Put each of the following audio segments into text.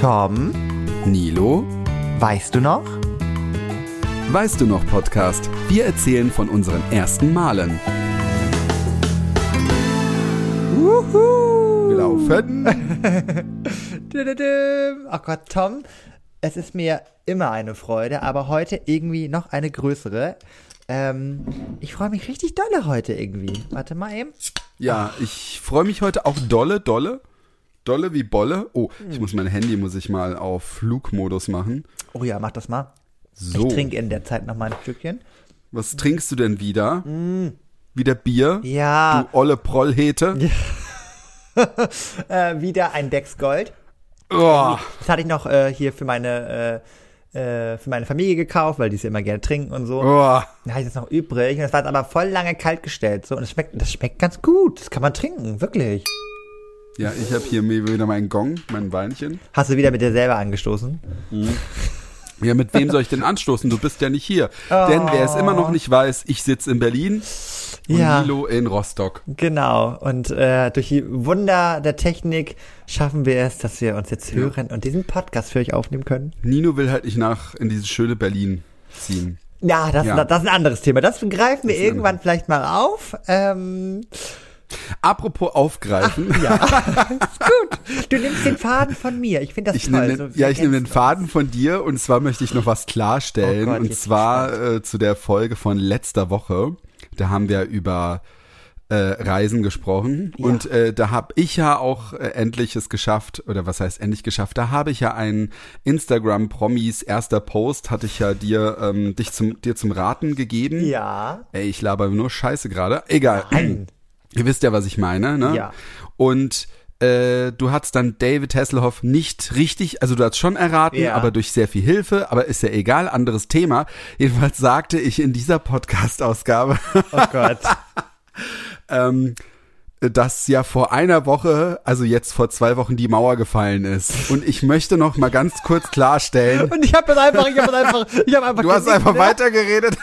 Tom, Nilo, weißt du noch? weißt du noch Podcast? Wir erzählen von unseren ersten Malen. Wir laufen. Oh Gott, Tom, es ist mir immer eine Freude, aber heute irgendwie noch eine größere. Ähm, ich freue mich richtig dolle heute irgendwie. Warte mal eben. Ja, ich freue mich heute auch dolle, dolle. Dolle wie Bolle. Oh, ich muss mein Handy, muss ich mal auf Flugmodus machen. Oh ja, mach das mal. So, Ich trinke in der Zeit noch mal ein Stückchen. was trinkst du denn wieder? Wieder Bier? Ja, Du olle Prollhete? äh, wieder ein Becks Gold. Oh, Das hatte ich noch äh, hier für meine äh, äh, für meine Familie gekauft, weil die es ja immer gerne trinken und so. oh. Da habe ich das noch übrig. Und das war jetzt aber voll lange kalt gestellt. So. Und das schmeckt, das schmeckt ganz gut. Das kann man trinken, wirklich. Ja, ich habe hier mir wieder meinen Gong, mein Weinchen. Hast du wieder mit dir selber angestoßen? Ja, mit wem soll ich denn anstoßen? Du bist ja nicht hier. Denn wer es immer noch nicht weiß, ich sitze in Berlin und Ja. Nilo in Rostock. Genau. Und äh, durch die Wunder der Technik schaffen wir es, dass wir uns jetzt hören und diesen Podcast für euch aufnehmen können. Nino will halt nicht nach in dieses schöne Berlin ziehen. Ja, das, Ja. das ist ein anderes Thema. Das greifen wir ein irgendwann vielleicht mal auf. Ähm, Apropos aufgreifen. ja, ist gut. Du nimmst den Faden von mir. Ich finde das Ich toll. nehme So, den, wir ja, ich nehme den Faden von dir und zwar möchte ich noch was klarstellen Oh Gott, und zwar äh, zu der Folge von letzter Woche. Da haben wir über äh, Reisen gesprochen Ja. und äh, da habe ich ja auch äh, endlich es geschafft oder was heißt endlich geschafft? Da habe ich ja einen Instagram Promis erster Post hatte ich ja dir ähm, dich zum dir zum Raten gegeben. Ja. Ey, ich laber nur Scheiße gerade. Egal. Nein. Ihr wisst ja, was ich meine, ne? Ja. Und äh, du hast dann David Hasselhoff nicht richtig, also du hast schon erraten, Ja. aber durch sehr viel Hilfe, aber ist ja egal, anderes Thema. Jedenfalls sagte ich in dieser Podcast-Ausgabe, Oh Gott. ähm, dass ja vor einer Woche, also jetzt vor zwei Wochen, die Mauer gefallen ist. Und ich möchte noch mal ganz kurz klarstellen, Und ich habe das einfach, ich habe einfach, ich habe einfach. Du hast einfach ne? weitergeredet.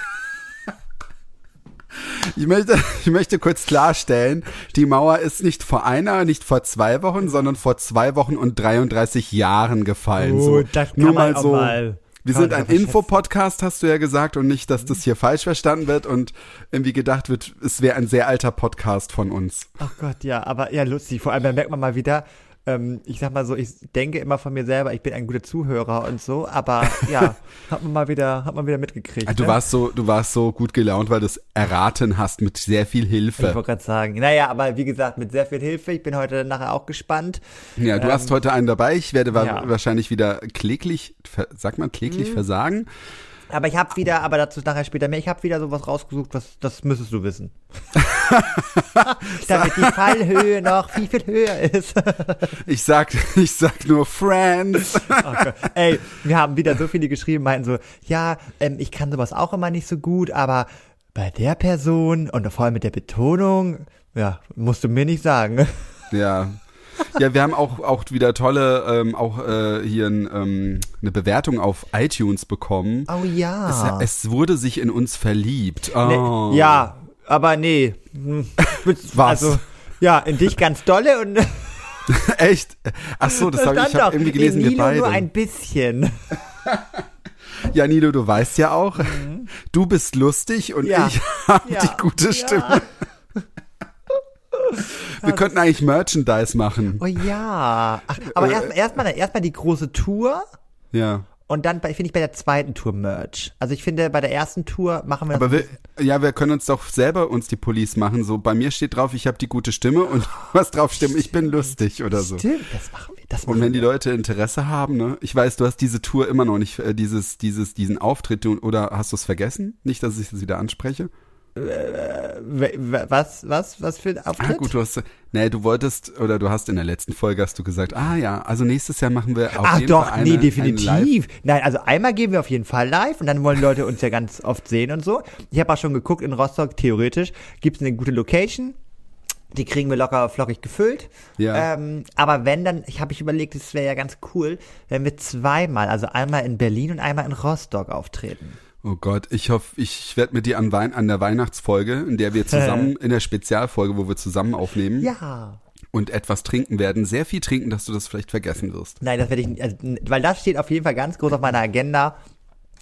Ich möchte, ich möchte kurz klarstellen, die Mauer ist nicht vor einer, nicht vor zwei Wochen, sondern vor zwei Wochen und 33 Jahren gefallen. Oh, so, das kann nur man mal so. mal- wir sind ein Infopodcast, hast du ja gesagt, und nicht, dass das hier falsch verstanden wird und irgendwie gedacht wird, es wäre ein sehr alter Podcast von uns. Ach Gott, ja, aber ja, lustig. Vor allem, da merkt man mal wieder, ähm, ich sag mal so, ich denke immer von mir selber, ich bin ein guter Zuhörer und so, aber ja, hat man mal wieder, hat man wieder mitgekriegt. Du ne? warst so, du warst so gut gelaunt, weil du es erraten hast mit sehr viel Ich Hilfe. wollte gerade sagen. Naja, aber wie gesagt, mit sehr viel Hilfe. Ich bin heute nachher auch gespannt. Ja, du hast heute einen dabei. Ich werde wa Ähm, ja. Mhm. wahrscheinlich wieder kläglich, sagt man kläglich versagen. Aber ich habe wieder, aber dazu nachher später mehr, ich habe wieder sowas rausgesucht, was das müsstest du wissen. Damit die Fallhöhe noch viel, viel höher ist. Ich sag, ich sag nur Friends. Gott. Ey, wir haben wieder so viele geschrieben, meinten so, ja, ähm, ich kann sowas auch immer nicht so gut, aber bei der Person und vor allem mit der Betonung, ja, musst du mir nicht sagen. Ja. Ja, wir haben auch, auch wieder tolle, ähm, auch äh, hier ein, ähm, eine Bewertung auf iTunes bekommen. Oh ja. Es, es wurde sich in uns verliebt. Oh. Nee, ja, aber nee. Hm, Was? Also, ja, in dich ganz dolle und Echt? Ach so, das, habe ich, habe irgendwie gelesen, wir beide. nur ein bisschen. ja, Nilo, du weißt ja auch, du bist lustig und Mhm. Ja. ich habe Ja. die gute Stimme. Wir könnten eigentlich Merchandise machen. Oh ja. Ach, aber Äh, erstmal erstmal erstmal die große Tour Ja. und dann finde ich bei der zweiten Tour Merch. Also ich finde bei der ersten Tour machen wir Aber wir, ja, wir können uns doch selber uns die Police machen. So, bei mir steht drauf, ich habe die gute Stimme und was drauf stimmt, ich bin lustig oder so. Stimmt, das machen wir. Das machen Und wenn die wir. Leute Interesse haben, ne? Ich weiß, du hast diese Tour immer noch nicht, äh, dieses, dieses, diesen Auftritt, oder hast du es vergessen? Nicht, dass ich das wieder anspreche? W- w- Was, was, was für ein Auftritt? Ah, gut, du hast, nee, du wolltest, oder du hast in der letzten Folge hast du gesagt, ah ja, also nächstes Jahr machen wir auf Ach jeden doch, Fall eine, nee, definitiv. Nein, also einmal gehen wir auf jeden Fall live und dann wollen Leute uns ja ganz oft sehen und so. Ich habe auch schon geguckt in Rostock, theoretisch gibt's eine gute Location. Die kriegen wir locker flockig gefüllt. Ja. Ähm, aber wenn dann, ich habe ich überlegt, es wäre ja ganz cool, wenn wir zweimal, also einmal in Berlin und einmal in Rostock auftreten. Oh Gott, ich hoffe, ich werde mit dir an, Wein, an der Weihnachtsfolge, in der wir zusammen, in der Spezialfolge, wo wir zusammen aufnehmen, Ja. und etwas trinken werden. Sehr viel trinken, dass du das vielleicht vergessen wirst. Nein, das werde ich nicht, also, weil das steht auf jeden Fall ganz groß auf meiner Agenda.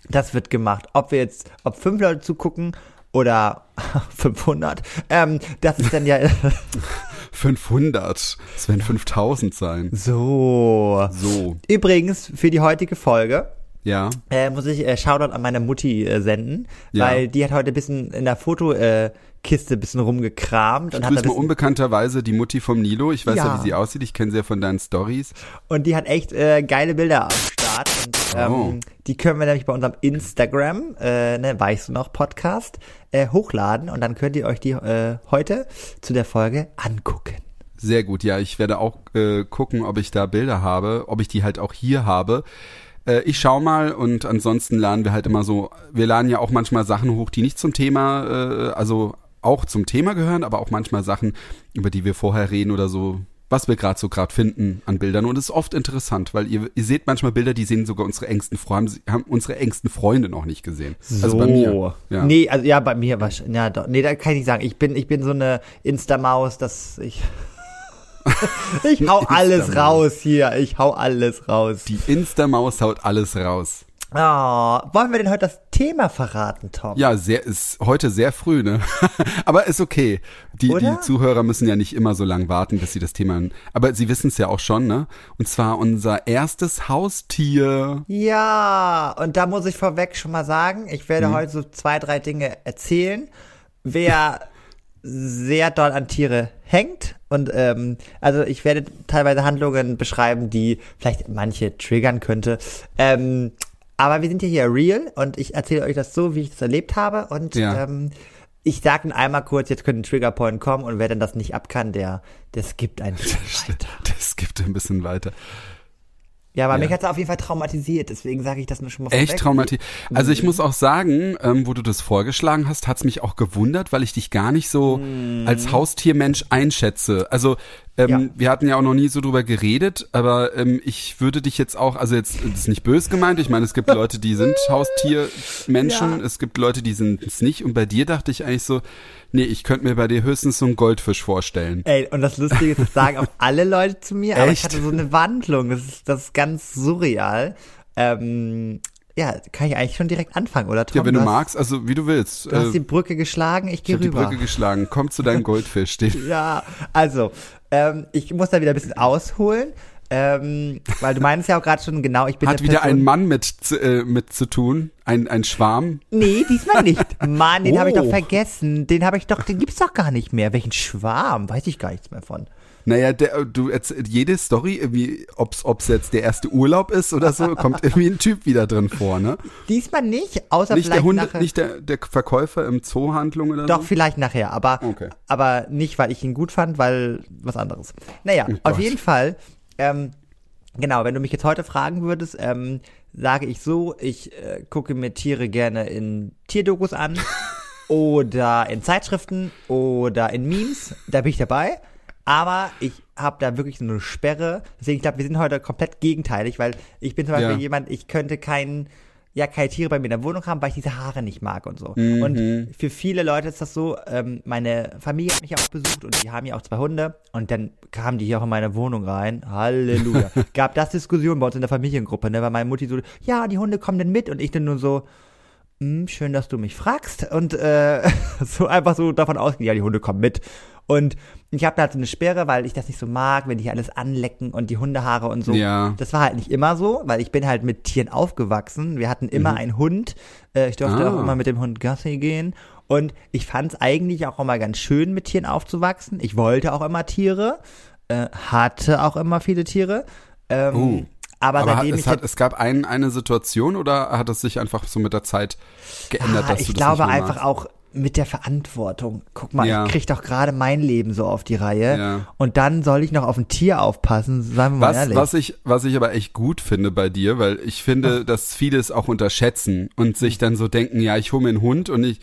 Das wird gemacht. Ob wir jetzt, ob fünf Leute zugucken oder 500, ähm, das ist dann ja 500. Es werden 5000 sein. so. So, Übrigens, für die heutige Folge ja. äh, muss ich äh, Shoutout an meine Mutti äh, senden, Ja. weil die hat heute ein bisschen in der Fotokiste Kiste ein bisschen rumgekramt und hat, ein mal bisschen, unbekannterweise die Mutti vom Nilo. Ich weiß ja, Ja. wie sie aussieht. Ich kenne sie ja von deinen Stories. und die hat echt äh, geile Bilder am Start und ähm, Oh. die können wir nämlich bei unserem Instagram, äh, ne, weißt du noch, Podcast, äh, hochladen und dann könnt ihr euch die heute zu der Folge angucken. Sehr gut. Ja, ich werde auch äh, gucken, ob ich da Bilder habe, ob ich die halt auch hier habe. Äh, ich schau mal und ansonsten laden wir halt immer so, wir laden ja auch manchmal Sachen hoch, die nicht zum Thema, äh, also auch zum Thema gehören, aber auch manchmal Sachen, über die wir vorher reden oder so, was wir gerade so gerade finden an Bildern. Und es ist oft interessant, weil ihr, ihr seht manchmal Bilder, die sehen sogar unsere engsten Freunde, haben unsere engsten Freunde noch nicht gesehen. Also bei mir. Ja. Nee, also ja, bei mir wahrscheinlich. Ja, doch. Nee, da kann ich nicht sagen. Ich bin, ich bin so eine Insta-Maus, dass ich. ich hau alles raus hier. Ich hau alles raus. Die Insta-Maus haut alles raus. Oh, wollen wir denn heute das Thema verraten, Tom? Ja, sehr, ist heute sehr früh, ne? aber ist okay. Die, die? Zuhörer müssen ja nicht immer so lang warten, bis sie das Thema, aber sie wissen es ja auch schon, ne? Und zwar unser erstes Haustier. Ja, und da muss ich vorweg schon mal sagen, ich werde Mhm. heute so zwei, drei Dinge erzählen. Wer sehr doll an Tiere hängt und ähm, also ich werde teilweise Handlungen beschreiben, die vielleicht manche triggern könnte. Ähm, aber wir sind ja hier real und ich erzähle euch das so, wie ich das erlebt habe und Ja. ähm, ich sage dann einmal kurz, jetzt könnte ein Triggerpoint kommen und wer dann das nicht ab kann, der, der skippt ein bisschen weiter. Das gibt ein bisschen weiter. Ja, aber Ja. mich hat's auf jeden Fall traumatisiert, deswegen sage ich das nur schon mal Echt vorweg. traumatisiert. Also ich muss auch sagen, ähm, wo du das vorgeschlagen hast, hat's mich auch gewundert, weil ich dich gar nicht so als Haustiermensch einschätze. Also ähm, Ja. wir hatten ja auch noch nie so drüber geredet, aber ähm, ich würde dich jetzt auch, also jetzt das ist nicht böse gemeint, ich meine, es gibt Leute, die sind Haustiermenschen, Ja. es gibt Leute, die sind es nicht und bei dir dachte ich eigentlich so, nee, ich könnte mir bei dir höchstens so einen Goldfisch vorstellen. Ey, und das Lustige ist, das sagen auch alle Leute zu mir, aber ich Echt? hatte so eine Wandlung. Das ist, das ist ganz surreal. Ähm, ja, kann ich eigentlich schon direkt anfangen, oder Tom? Ja, wenn du hast, magst, also wie du willst. Du hast die Äh, Brücke geschlagen, ich ich gehe habe die rüber. Brücke geschlagen. Komm zu deinem Goldfisch. Steht. ja, also, ähm, ich muss da wieder ein bisschen ausholen, ähm, weil du meinst ja auch gerade schon, genau, ich bin Hat wieder Person, ein Mann mit, zu- äh, mit zu tun, ein, ein Schwarm. Nee, diesmal nicht. Mann, den habe ich doch Oh. vergessen. Den habe ich doch, den gibt's doch gar nicht mehr. Welchen Schwarm? Weiß ich gar nichts mehr von. Naja, der, du jede Story, irgendwie, ob's, ob's jetzt der erste Urlaub ist oder so, kommt irgendwie ein Typ wieder drin vor, ne? Diesmal nicht, außer Nicht vielleicht der Hunde, nachher. nicht der, der Verkäufer im Zoohandlung oder Doch, so? vielleicht nachher, aber, Okay. aber nicht, weil ich ihn gut fand, weil was anderes. Naja, Oh auf jeden Fall, ähm, genau, wenn du mich jetzt heute fragen würdest, ähm, sage ich so, ich äh, gucke mir Tiere gerne in Tierdokus an oder in Zeitschriften oder in Memes, da bin ich dabei. Aber ich habe da wirklich so eine Sperre. Deswegen, ich glaube, wir sind heute komplett gegenteilig, weil ich bin zum Beispiel Ja. jemand, ich könnte keinen, ja, keine Tiere bei mir in der Wohnung haben, weil ich diese Haare nicht mag und so. Mhm. Und für viele Leute ist das so, ähm, meine Familie hat mich auch besucht und die haben ja auch zwei Hunde und dann kamen die hier auch in meine Wohnung rein. Halleluja. Gab das Diskussionen bei uns in der Familiengruppe, ne, weil meine Mutti so, ja, die Hunde kommen denn mit und ich dann nur so, hm, schön, dass du mich fragst und äh, so einfach so davon ausgehen, ja, die Hunde kommen mit. Und ich habe da halt so eine Sperre, weil ich das nicht so mag, wenn die alles anlecken und die Hundehaare und so. Ja. Das war halt nicht immer so, weil ich bin halt mit Tieren aufgewachsen. Wir hatten immer einen Hund. Äh, ich durfte Ah. auch immer mit dem Hund Gassi gehen. Und ich fand es eigentlich auch immer ganz schön, mit Tieren aufzuwachsen. Ich wollte auch immer Tiere, äh, hatte auch immer viele Tiere. Ähm, Oh. Aber, Aber hat, es, ich hat, es gab ein, eine Situation oder hat es sich einfach so mit der Zeit geändert, Ah, dass ich du das glaube einfach auch mit der Verantwortung. Guck mal, Ja. ich krieg doch gerade mein Leben so auf die Reihe. Ja. Und dann soll ich noch auf ein Tier aufpassen, seien wir mal Was, ehrlich. was, ich, was ich aber echt gut finde bei dir, weil ich finde, dass viele es auch unterschätzen und sich dann so denken, ja, ich hole mir einen Hund und ich,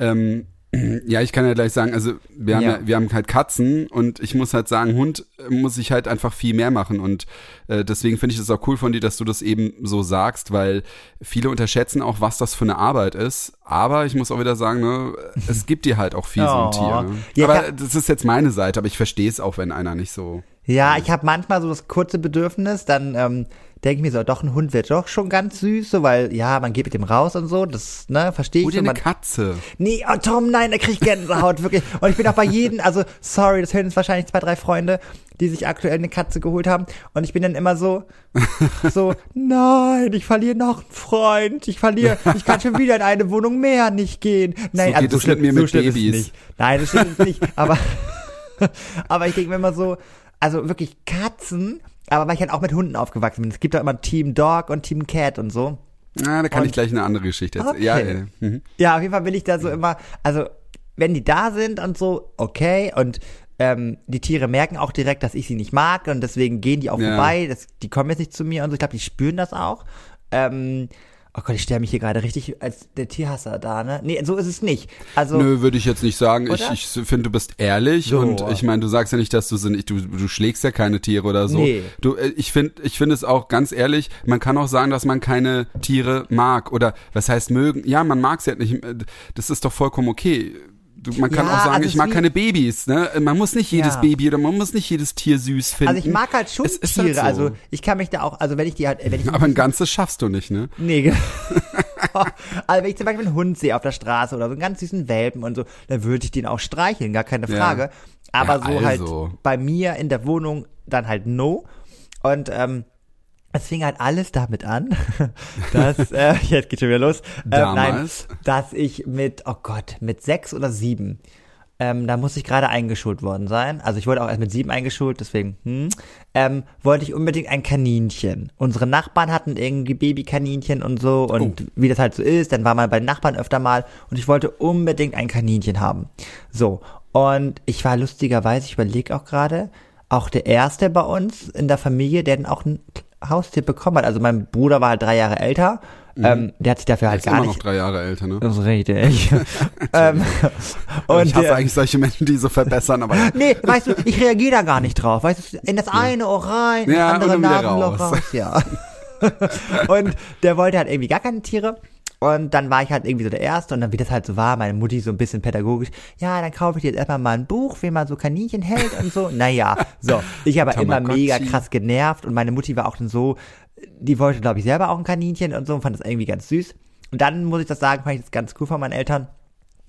ähm, Ja, ich kann ja gleich sagen, also wir haben ja, Ja. wir haben halt Katzen und ich muss halt sagen, Hund äh, muss ich halt einfach viel mehr machen und äh, deswegen finde ich es auch cool von dir, dass du das eben so sagst, weil viele unterschätzen auch, was das für eine Arbeit ist. Aber ich muss auch wieder sagen, ne, es gibt dir halt auch viel so ein Oh. Tier. Ne? Ja, aber das ist jetzt meine Seite, aber ich verstehe es auch, wenn einer nicht so. Ja, ich habe manchmal so das kurze Bedürfnis, dann ähm, denke ich mir so, doch, ein Hund wird doch schon ganz süß, so, weil, ja, man geht mit dem raus und so, das, ne, verstehe ich schon. eine Man, Katze. nee, oh Tom, nein, da krieg ich Gänsehaut, wirklich. Und ich bin auch bei jedem, also, sorry, das hören jetzt wahrscheinlich zwei, drei Freunde, die sich aktuell eine Katze geholt haben. Und ich bin dann immer so, so, nein, ich verliere noch einen Freund, ich verliere, ich kann schon wieder in eine Wohnung mehr nicht gehen. Nein, So geht es mit mir mit schlimm ist Babys. nicht. Nein, das stimmt nicht, aber, aber ich denke mir immer so, also wirklich Katzen, aber weil ich halt auch mit Hunden aufgewachsen bin. Es gibt doch immer Team Dog und Team Cat und so. Na, da kann Und- ich gleich eine andere Geschichte erzählen. Okay. Ja, äh, mhm. Ja, auf jeden Fall will ich da so immer, also wenn die da sind und so, okay, und ähm, die Tiere merken auch direkt, dass ich sie nicht mag und deswegen gehen die auch Ja. vorbei, das, die kommen jetzt nicht zu mir und so, ich glaube, die spüren das auch. Ähm, oh Gott, ich stelle mich hier gerade richtig als der Tierhasser da, ne? Nee, so ist es nicht. Also, Nö, würde ich jetzt nicht sagen. Ich, Oder? ich finde, du bist ehrlich So. und ich meine, du sagst ja nicht, dass du sind, du, du schlägst ja keine Tiere oder so. Nee. Du, äh, ich finde, ich finde es auch ganz ehrlich, man kann auch sagen, dass man keine Tiere mag oder was heißt mögen. Ja, man mag sie halt nicht. Das ist doch vollkommen okay. Man kann Ja, auch sagen, also ich mag keine Babys. Ne? Man muss nicht jedes Ja. Baby oder man muss nicht jedes Tier süß finden. also ich mag halt schon Es ist Tiere, halt so. also ich kann mich da auch, also wenn ich die halt, wenn ich Aber ein ganzes schaffst du nicht, ne? Nee, genau. also wenn ich zum Beispiel einen Hund sehe auf der Straße oder so einen ganz süßen Welpen und so, dann würde ich den auch streicheln, gar keine Ja. Frage. Aber Ja, so also. halt bei mir in der Wohnung dann halt no. Und ähm, es fing halt alles damit an, dass, äh, jetzt geht schon wieder los, äh, nein, dass ich mit, oh Gott, mit sechs oder sieben, ähm, da muss ich gerade eingeschult worden sein. Also ich wurde auch erst mit sieben eingeschult, deswegen, hm, ähm, wollte ich unbedingt ein Kaninchen. Unsere Nachbarn hatten irgendwie Babykaninchen und so und Oh. wie das halt so ist, dann war man bei den Nachbarn öfter mal und ich wollte unbedingt ein Kaninchen haben. So, und ich war lustigerweise, ich überlege auch gerade, auch der erste bei uns in der Familie, der dann auch ein Haustier bekommen hat. Also mein Bruder war halt drei Jahre älter, ähm, der hat sich dafür halt Mhm. Ist gar immer nicht noch drei Jahre älter, ne? das ist richtig. ähm, Und ich hasse eigentlich solche Menschen, die so verbessern, aber nee, weißt du, ich reagiere da gar nicht drauf. Weißt du, in das eine Ohr rein, in das Ja, andere dann wieder Nasenloch raus. raus. Ja. und der wollte halt irgendwie gar keine Tiere. Und dann war ich halt irgendwie so der Erste und dann, wie das halt so war, meine Mutti so ein bisschen pädagogisch, ja, dann kaufe ich dir jetzt erstmal mal ein Buch, wie man so Kaninchen hält und so. Naja, so. Ich aber immer Tamagotchi. mega krass genervt und meine Mutti war auch dann so, die wollte, glaube ich, selber auch ein Kaninchen und so und fand das irgendwie ganz süß. Und dann muss ich das sagen, fand ich das ganz cool von meinen Eltern.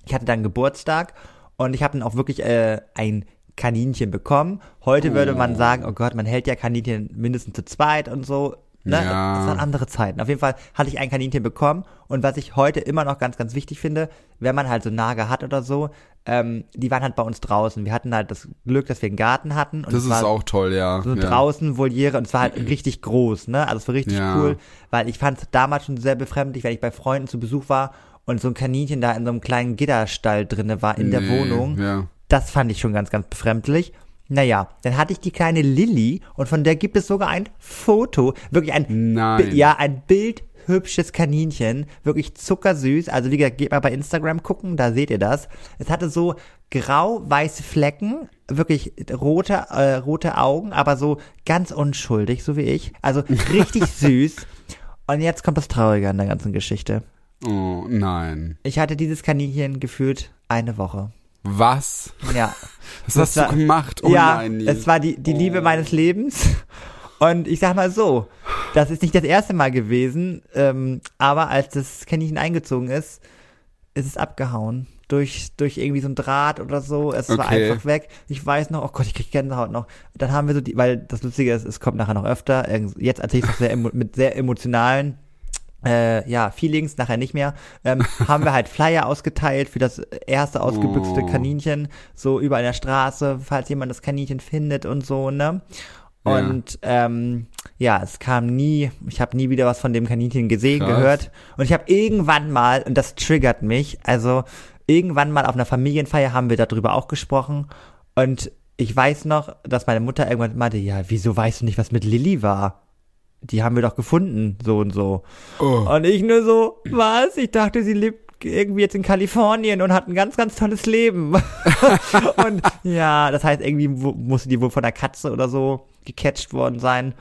Ich hatte dann Geburtstag und ich habe dann auch wirklich äh, ein Kaninchen bekommen. Heute würde man sagen, oh Gott, man hält ja Kaninchen mindestens zu zweit und so. Ne? Ja. Das waren andere Zeiten. Auf jeden Fall hatte ich ein Kaninchen bekommen und was ich heute immer noch ganz, ganz wichtig finde, wenn man halt so Nager hat oder so, ähm, die waren halt bei uns draußen. Wir hatten halt das Glück, dass wir einen Garten hatten. Und das ist auch toll, ja. so ja. draußen Voliere und es war halt richtig groß, ne? Also es war richtig Ja. cool, weil ich fand es damals schon sehr befremdlich, wenn ich bei Freunden zu Besuch war und so ein Kaninchen da in so einem kleinen Gitterstall drinne war in der Nee, Wohnung. Ja. Das fand ich schon ganz, ganz befremdlich. Naja, dann hatte ich die kleine Lilly und von der gibt es sogar ein Foto, wirklich ein, Nein. Ja, ein bildhübsches Kaninchen, wirklich zuckersüß. Also wie gesagt, geht mal bei Instagram gucken, da seht ihr das. Es hatte so grau-weiße Flecken, wirklich rote, äh, rote Augen, aber so ganz unschuldig, so wie ich. Also richtig süß. Und jetzt kommt das Traurige an der ganzen Geschichte. Oh, nein. Ich hatte dieses Kaninchen gefühlt eine Woche. Was? Ja. Was Das hast du war- gemacht? Oh ja, nein, Nils. es war die, die Liebe meines Lebens. Und ich sag mal so, das ist nicht das erste Mal gewesen, ähm, aber als das Kaninchen eingezogen ist, ist es abgehauen. Durch, durch irgendwie so ein Draht oder so. Es war Okay. einfach weg. Ich weiß noch, oh Gott, ich krieg Gänsehaut noch. Dann haben wir so die, weil das Lustige ist, es kommt nachher noch öfter. Jetzt erzähle ich es sehr mit sehr emotionalen äh, ja, Feelings, nachher nicht mehr, ähm, haben wir halt Flyer ausgeteilt für das erste ausgebüxte Oh. Kaninchen, so in der Straße, falls jemand das Kaninchen findet und so, ne? Ja. Und ähm, ja, es kam nie, ich habe nie wieder was von dem Kaninchen gesehen, Krass. gehört. Und ich habe irgendwann mal, und das triggert mich, also irgendwann mal auf einer Familienfeier haben wir darüber auch gesprochen. Und ich weiß noch, dass meine Mutter irgendwann meinte, ja, wieso weißt du nicht, was mit Lilly war? Die haben wir doch gefunden, so und so. Oh. Und ich nur so, was? Ich dachte, sie lebt irgendwie jetzt in Kalifornien und hat ein ganz, ganz tolles Leben. und ja, das heißt, irgendwie mu- musste die wohl von der Katze oder so gecatcht worden sein.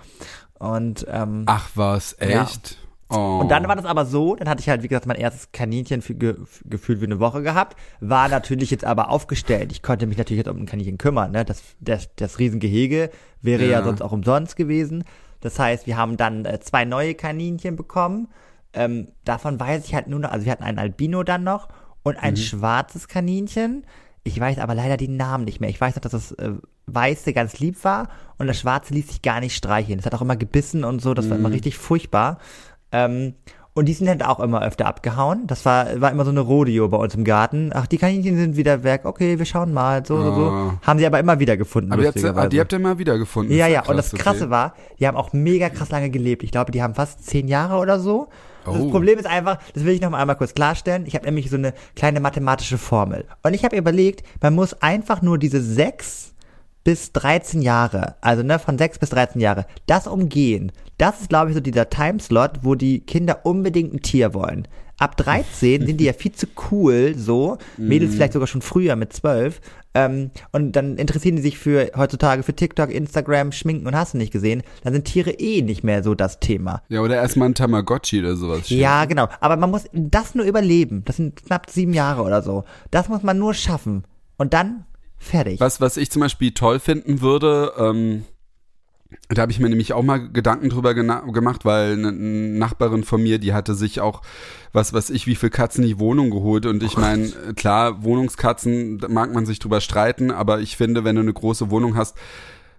Und ähm, Ach was, Ja. echt? Oh. und dann war das aber so, dann hatte ich halt, wie gesagt, mein erstes Kaninchen für, ge, gefühlt wie eine Woche gehabt, war natürlich jetzt aber aufgestellt. Ich konnte mich natürlich jetzt um ein Kaninchen kümmern, ne? Das, das, das Riesengehege wäre ja. Ja. sonst auch umsonst gewesen. Das heißt, wir haben dann äh, zwei neue Kaninchen bekommen. Ähm, davon weiß ich halt nur noch, also wir hatten ein Albino dann noch und ein schwarzes Kaninchen. Ich weiß aber leider die Namen nicht mehr. Ich weiß noch, dass das äh, Weiße ganz lieb war und das Schwarze ließ sich gar nicht streicheln. Es hat auch immer gebissen und so, das war immer richtig furchtbar. Ähm, und die sind halt auch immer öfter abgehauen. Das war, war immer so eine Rodeo bei uns im Garten. Ach, die Kaninchen sind wieder weg. Okay, wir schauen mal. So, so, so. Ah. Haben sie aber immer wieder gefunden, aber habt, lustigerweise. ah, die habt ihr mal wiedergefunden. Ja, Ist ja, und das krass, Krasse okay. war, die haben auch mega krass lange gelebt. Ich glaube, die haben fast zehn Jahre oder so. Das Oh. Problem ist einfach, das will ich noch mal einmal kurz klarstellen, ich habe nämlich so eine kleine mathematische Formel. Und ich habe überlegt, man muss einfach nur diese sechs bis 13 Jahre, also ne, von 6 bis 13 Jahre, das umgehen. Das ist, glaube ich, so dieser Timeslot, wo die Kinder unbedingt ein Tier wollen. Ab 13 sind die ja viel zu cool, so. Mädels vielleicht sogar schon früher mit 12. Ähm, und dann interessieren die sich für heutzutage für TikTok, Instagram, Schminken und hast du nicht gesehen. Dann sind Tiere eh nicht mehr so das Thema. Ja, oder erstmal ein Tamagotchi oder sowas. Ja, genau. Aber man muss das nur überleben. Das sind knapp sieben Jahre oder so. Das muss man nur schaffen. Und dann fertig. Was, was ich zum Beispiel toll finden würde, ähm, da habe ich mir nämlich auch mal Gedanken drüber gemacht, weil eine Nachbarin von mir, die hatte sich auch, was weiß ich, wie viel Katzen die Wohnung geholt. Und ich meine, klar, Wohnungskatzen, da mag man sich drüber streiten, aber ich finde, wenn du eine große Wohnung hast,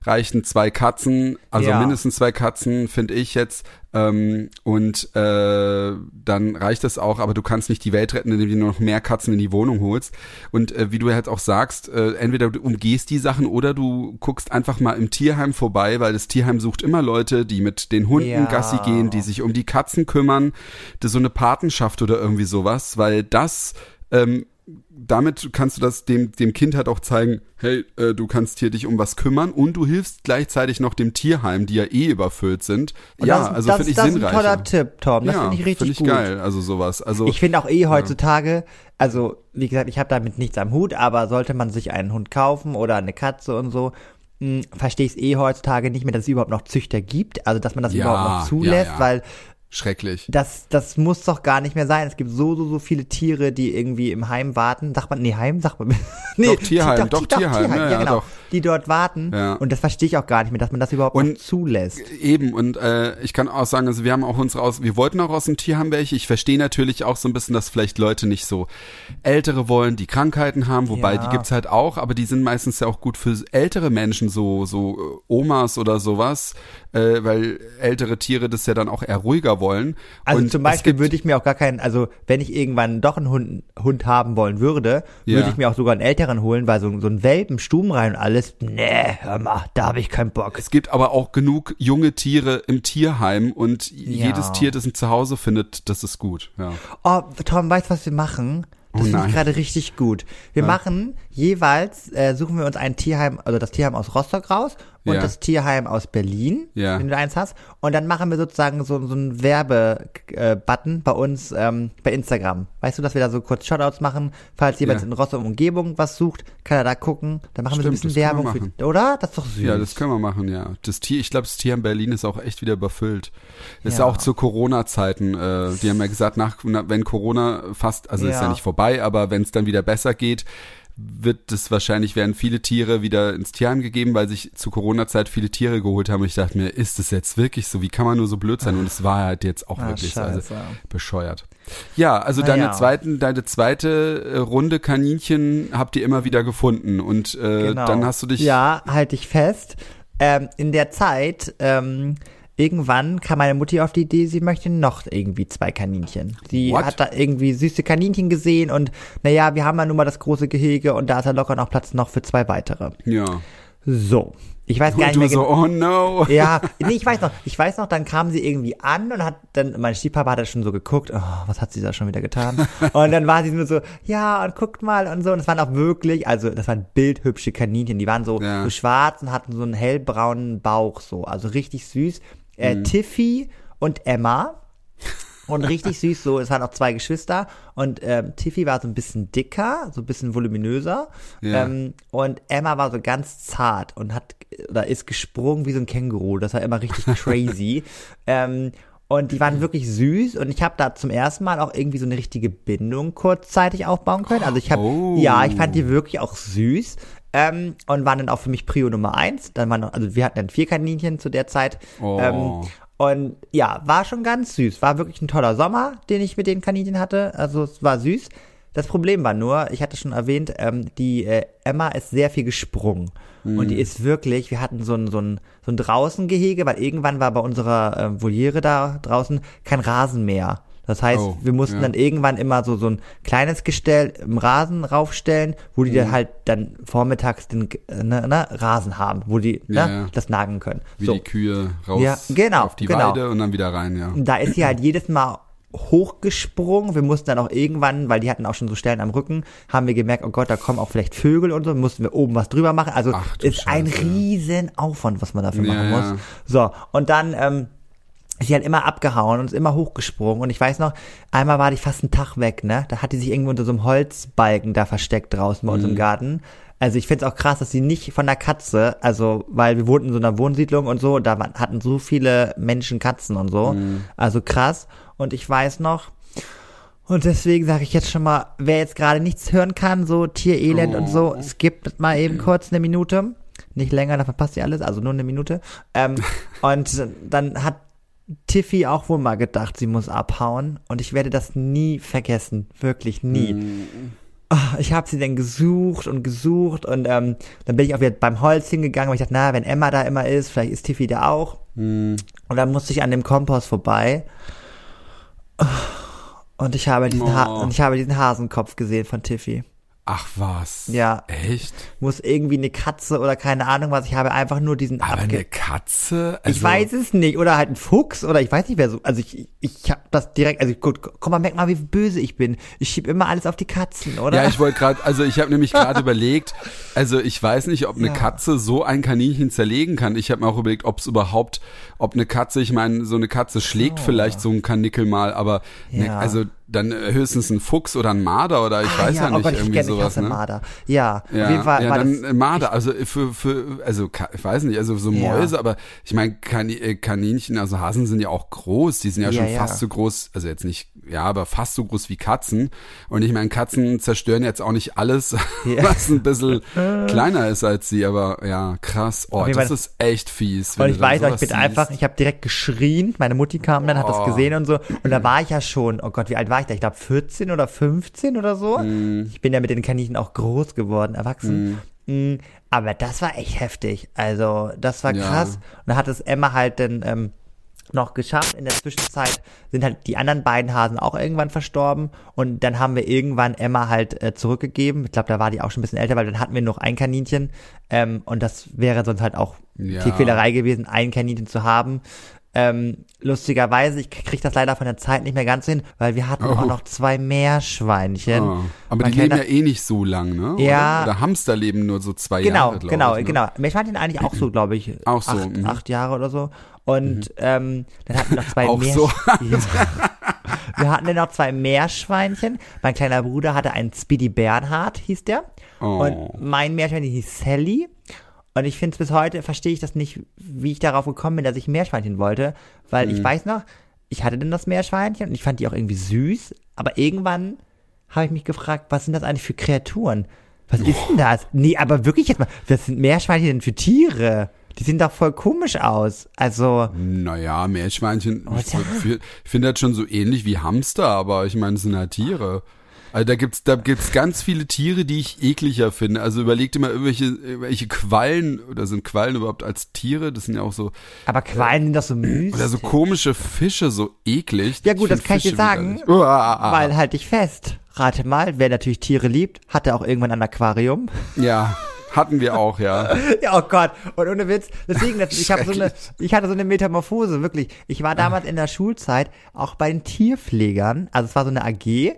reichen zwei Katzen, also Ja. mindestens zwei Katzen, finde ich jetzt. Ähm, und äh, dann reicht das auch, aber du kannst nicht die Welt retten, indem du nur noch mehr Katzen in die Wohnung holst. Und äh, wie du halt auch sagst, äh, entweder du umgehst die Sachen oder du guckst einfach mal im Tierheim vorbei, weil das Tierheim sucht immer Leute, die mit den Hunden Ja. Gassi gehen, die sich um die Katzen kümmern, das so eine Patenschaft oder irgendwie sowas, weil das ähm, damit kannst du das dem, dem Kind halt auch zeigen, hey, äh, du kannst hier dich um was kümmern und du hilfst gleichzeitig noch dem Tierheim, die ja eh überfüllt sind. Und ja, das, also das, finde ich das ist ein toller Tipp, Tom. Das ja, finde ich richtig find ich gut. geil, also sowas. Also Ich finde auch eh heutzutage, also wie gesagt, ich habe damit nichts am Hut, aber sollte man sich einen Hund kaufen oder eine Katze und so, mh, verstehe ich es eh heutzutage nicht mehr, dass es überhaupt noch Züchter gibt, also dass man das Ja, überhaupt noch zulässt, ja, ja. weil schrecklich. das, das muss doch gar nicht mehr sein. Es gibt so, so, so viele Tiere, die irgendwie im Heim warten. Sagt man, nee, Heim, sagt man. nee, Doch, Tierheim, doch, Tierheim, ja, ja, genau. doch. Die dort warten. Ja. Und das verstehe ich auch gar nicht mehr, dass man das überhaupt Und- zulässt. Eben, und äh, ich kann auch sagen, also wir haben auch unsere aus, wir wollten auch aus dem Tierheim welche. Ich verstehe natürlich auch so ein bisschen, dass vielleicht Leute nicht so ältere wollen, die Krankheiten haben, wobei Ja. die gibt's halt auch, aber die sind meistens ja auch gut für ältere Menschen, so, so Omas oder sowas, äh, weil ältere Tiere das ja dann auch eher ruhiger wollen. Also und zum Beispiel würde ich mir auch gar keinen, also wenn ich irgendwann doch einen Hund, Hund haben wollen würde, würde Ja. ich mir auch sogar einen älteren holen, weil so, so ein Welpen, Stubenrein und alles, nee, hör mal, da habe ich keinen Bock. Es gibt aber auch genug junge Tiere im Tierheim und Ja. jedes Tier, das ein Zuhause findet, das ist gut. Ja. Oh, Tom, weißt du, was wir machen? Das Oh finde ich gerade richtig gut. Wir machen jeweils, äh, suchen wir uns ein Tierheim, also das Tierheim aus Rostock raus und Ja. das Tierheim aus Berlin, Ja. wenn du eins hast. Und dann machen wir sozusagen so, so einen Werbe-Button bei uns ähm, bei Instagram. Weißt du, dass wir da so kurz Shoutouts machen, falls jemand Ja. in Rostock Umgebung was sucht, kann er da gucken. Dann machen wir so ein Stimmt, bisschen Werbung für, oder? Das ist doch süß. Ja, das können wir machen, ja. Das Tier, ich glaube, das Tier in Berlin ist auch echt wieder überfüllt. Ist Ja. auch zu Corona-Zeiten. Äh, die haben ja gesagt, nach, na, wenn Corona fast, also ist ja nicht vorbei, aber wenn es dann wieder besser geht, wird es wahrscheinlich, werden viele Tiere wieder ins Tierheim gegeben, weil sich zu Corona-Zeit viele Tiere geholt haben. Und ich dachte mir, ist das jetzt wirklich so? Wie kann man nur so blöd sein? Und es war halt jetzt auch Ah, wirklich so. Also, bescheuert. Ja, also Na deine ja. zweiten, deine zweite äh, Runde Kaninchen habt ihr immer wieder gefunden und äh, Genau. dann hast du dich Ja, halte ich fest. Ähm, in der Zeit, ähm, irgendwann kam meine Mutti auf die Idee, sie möchte noch irgendwie zwei Kaninchen. Sie What? hat da irgendwie süße Kaninchen gesehen und naja, wir haben ja nun mal das große Gehege und da ist ja locker noch Platz noch für zwei weitere. ja. So. Ich weiß gar nicht mehr so, oh no. Ja, nee, ich weiß noch, ich weiß noch, dann kam sie irgendwie an und hat dann, mein Stiefpapa hat schon so geguckt, oh, was hat sie da schon wieder getan? Und dann war sie nur so, ja, und guckt mal und so. Und es waren auch wirklich, also das waren bildhübsche Kaninchen, die waren so, Ja. so schwarz und hatten so einen hellbraunen Bauch so, also richtig süß. Äh, Mhm. Tiffy und Emma. Und richtig süß, so, es waren auch zwei Geschwister und ähm, Tiffy war so ein bisschen dicker, so ein bisschen voluminöser Ja. ähm, und Emma war so ganz zart und hat oder ist gesprungen wie so ein Känguru, das war immer richtig crazy. ähm, und die waren wirklich süß und ich habe da zum ersten Mal auch irgendwie so eine richtige Bindung kurzzeitig aufbauen können. Also ich habe, Oh. ja, ich fand die wirklich auch süß. Ähm, und waren dann auch für mich Prio Nummer eins. Dann waren also wir hatten dann vier Kaninchen zu der Zeit. Oh. Ähm, und ja, war schon ganz süß. War wirklich ein toller Sommer, den ich mit den Kaninchen hatte. Also es war süß. Das Problem war nur, ich hatte schon erwähnt, ähm, die äh, Emma ist sehr viel gesprungen. Und die ist wirklich, wir hatten so ein, so ein, so ein Draußengehege, weil irgendwann war bei unserer äh, Voliere da draußen kein Rasen mehr. Das heißt, Oh, wir mussten ja. dann irgendwann immer so, so ein kleines Gestell im Rasen raufstellen, wo die Mhm. dann halt dann vormittags den äh, ne, ne, Rasen haben, wo die Ja, ne, ja. das nagen können. Wie so. die Kühe raus Ja, genau, auf die genau. Weide und dann wieder rein, ja. Und da ist sie halt jedes Mal hochgesprungen. Wir mussten dann auch irgendwann, weil die hatten auch schon so Stellen am Rücken, haben wir gemerkt, oh Gott, da kommen auch vielleicht Vögel und so, mussten wir oben was drüber machen. Also Ach ist ein Scheiße. riesen Aufwand, was man dafür Ja, machen muss. So, und dann, ähm, ist sie halt immer abgehauen und ist immer hochgesprungen. Und ich weiß noch, einmal war die fast einen Tag weg, ne? Da hat die sich irgendwo unter so einem Holzbalken da versteckt draußen bei uns Mhm. im Garten. Also ich find's auch krass, dass sie nicht von der Katze, also weil wir wohnten in so einer Wohnsiedlung und so, da waren- hatten so viele Menschen Katzen und so. Mhm. Also krass. Und ich weiß noch, und deswegen sage ich jetzt schon mal, wer jetzt gerade nichts hören kann, so Tierelend und so, Oh. skippt mal eben kurz eine Minute. Nicht länger, dann verpasst ihr alles, also nur eine Minute. Ähm, und dann hat Tiffy auch wohl mal gedacht, sie muss abhauen. Und ich werde das nie vergessen. Wirklich nie. Ah, Ich habe sie dann gesucht und gesucht und ähm, dann bin ich auch wieder beim Holz hingegangen, weil ich dachte, na, wenn Emma da immer ist, vielleicht ist Tiffy da auch. Hm. Und dann musste ich an dem Kompost vorbei. Und ich habe diesen, ha Oh. und ich habe diesen Hasenkopf gesehen von Tiffy. Ach was. Ja. Echt? Muss irgendwie eine Katze oder keine Ahnung was. Ich habe einfach nur diesen Aber abge eine Katze? Also, Ich weiß es nicht. Oder halt ein Fuchs oder ich weiß nicht wer so. Also ich, ich habe das direkt, also gut, komm mal, merk mal, wie böse ich bin. Ich schieb immer alles auf die Katzen, oder? Ja, ich wollte gerade, also ich habe nämlich gerade überlegt, also ich weiß nicht, ob eine Ja. Katze so ein Kaninchen zerlegen kann. Ich habe mir auch überlegt, ob es überhaupt, ob eine Katze, ich meine, so eine Katze schlägt vielleicht so ein Kanickel mal, aber ne, Ja. also dann höchstens ein Fuchs oder ein Marder oder ich Ah, weiß ja, oh nicht, Gott, ich irgendwie ich sowas, hasse ne? Marder. Ja, Ja, Fall ja war dann das, äh, Marder, also für, für, also ich weiß nicht, also so Ja. Mäuse, aber ich meine Kani äh, Kaninchen, also Hasen sind ja auch groß, die sind ja, Ja, schon ja. fast so groß, also jetzt nicht, ja, aber fast so groß wie Katzen. Und ich meine, Katzen zerstören jetzt auch nicht alles, Ja. was ein bisschen kleiner ist als sie, aber ja, krass. Oh, das ist echt fies. und ich weiß noch, ich bin siehst. einfach, ich habe direkt geschrien. Meine Mutti kam dann, hat das Oh. gesehen und so. Und da war ich ja schon, oh Gott, wie alt war ich da? Ich glaube 14 oder 15 oder so. Mhm. Ich bin ja mit den Kaninchen auch groß geworden, erwachsen. Mm, Aber das war echt heftig. Also, das war Ja. krass. Und da hat es Emma halt dann ähm, noch geschafft. In der Zwischenzeit sind halt die anderen beiden Hasen auch irgendwann verstorben. Und dann haben wir irgendwann Emma halt äh, zurückgegeben. Ich glaube, da war die auch schon ein bisschen älter, weil dann hatten wir noch ein Kaninchen. Ähm, und das wäre sonst halt auch Ja. Tierquälerei gewesen, ein Kaninchen zu haben. Ähm, lustigerweise, ich krieg das leider von der Zeit nicht mehr ganz hin, weil wir hatten Oh. auch noch zwei Meerschweinchen. Oh. Aber Man die leben ja eh nicht so lang, ne? Ja. Oder, oder Hamster leben nur so zwei Genau, Jahre, genau, ne? genau. Meerschweinchen eigentlich auch so, glaube ich. Auch so, Acht, mhm. acht Jahre oder so. Und ähm, dann hatten wir noch zwei Auch so. Wir hatten dann noch zwei Meerschweinchen. Mein kleiner Bruder hatte einen Speedy Bernhard, hieß der. Oh. Und mein Meerschweinchen hieß Sally. Und ich finde es bis heute, verstehe ich das nicht, wie ich darauf gekommen bin, dass ich ein Meerschweinchen wollte. Weil Mhm. ich weiß noch, ich hatte dann das Meerschweinchen und ich fand die auch irgendwie süß. Aber irgendwann habe ich mich gefragt, was sind das eigentlich für Kreaturen? Was ist denn das? Nee, aber wirklich jetzt mal, was sind Meerschweinchen denn für Tiere? Die sehen doch voll komisch aus. Also, Naja, Meerschweinchen, ich, ja. fi- ich finde das schon so ähnlich wie Hamster, aber ich meine, es sind halt Tiere. Also da gibt's, da gibt's ganz viele Tiere, die ich ekliger finde. Also überleg dir mal irgendwelche, irgendwelche Quallen, oder sind Quallen überhaupt als Tiere? Das sind ja auch so, aber Quallen sind doch so müßig. oder so komische Fische, so eklig. Ja gut, das kann ich dir Fische sagen, widerlich. Uah. weil halt dich fest. Rate mal, wer natürlich Tiere liebt, hatte auch irgendwann ein Aquarium. Ja, hatten wir auch, ja. Ja, oh Gott. Und ohne Witz, deswegen, ich habe so eine, ich hatte so eine Metamorphose, wirklich. Ich war damals in der Schulzeit auch bei den Tierpflegern, also es war so eine AG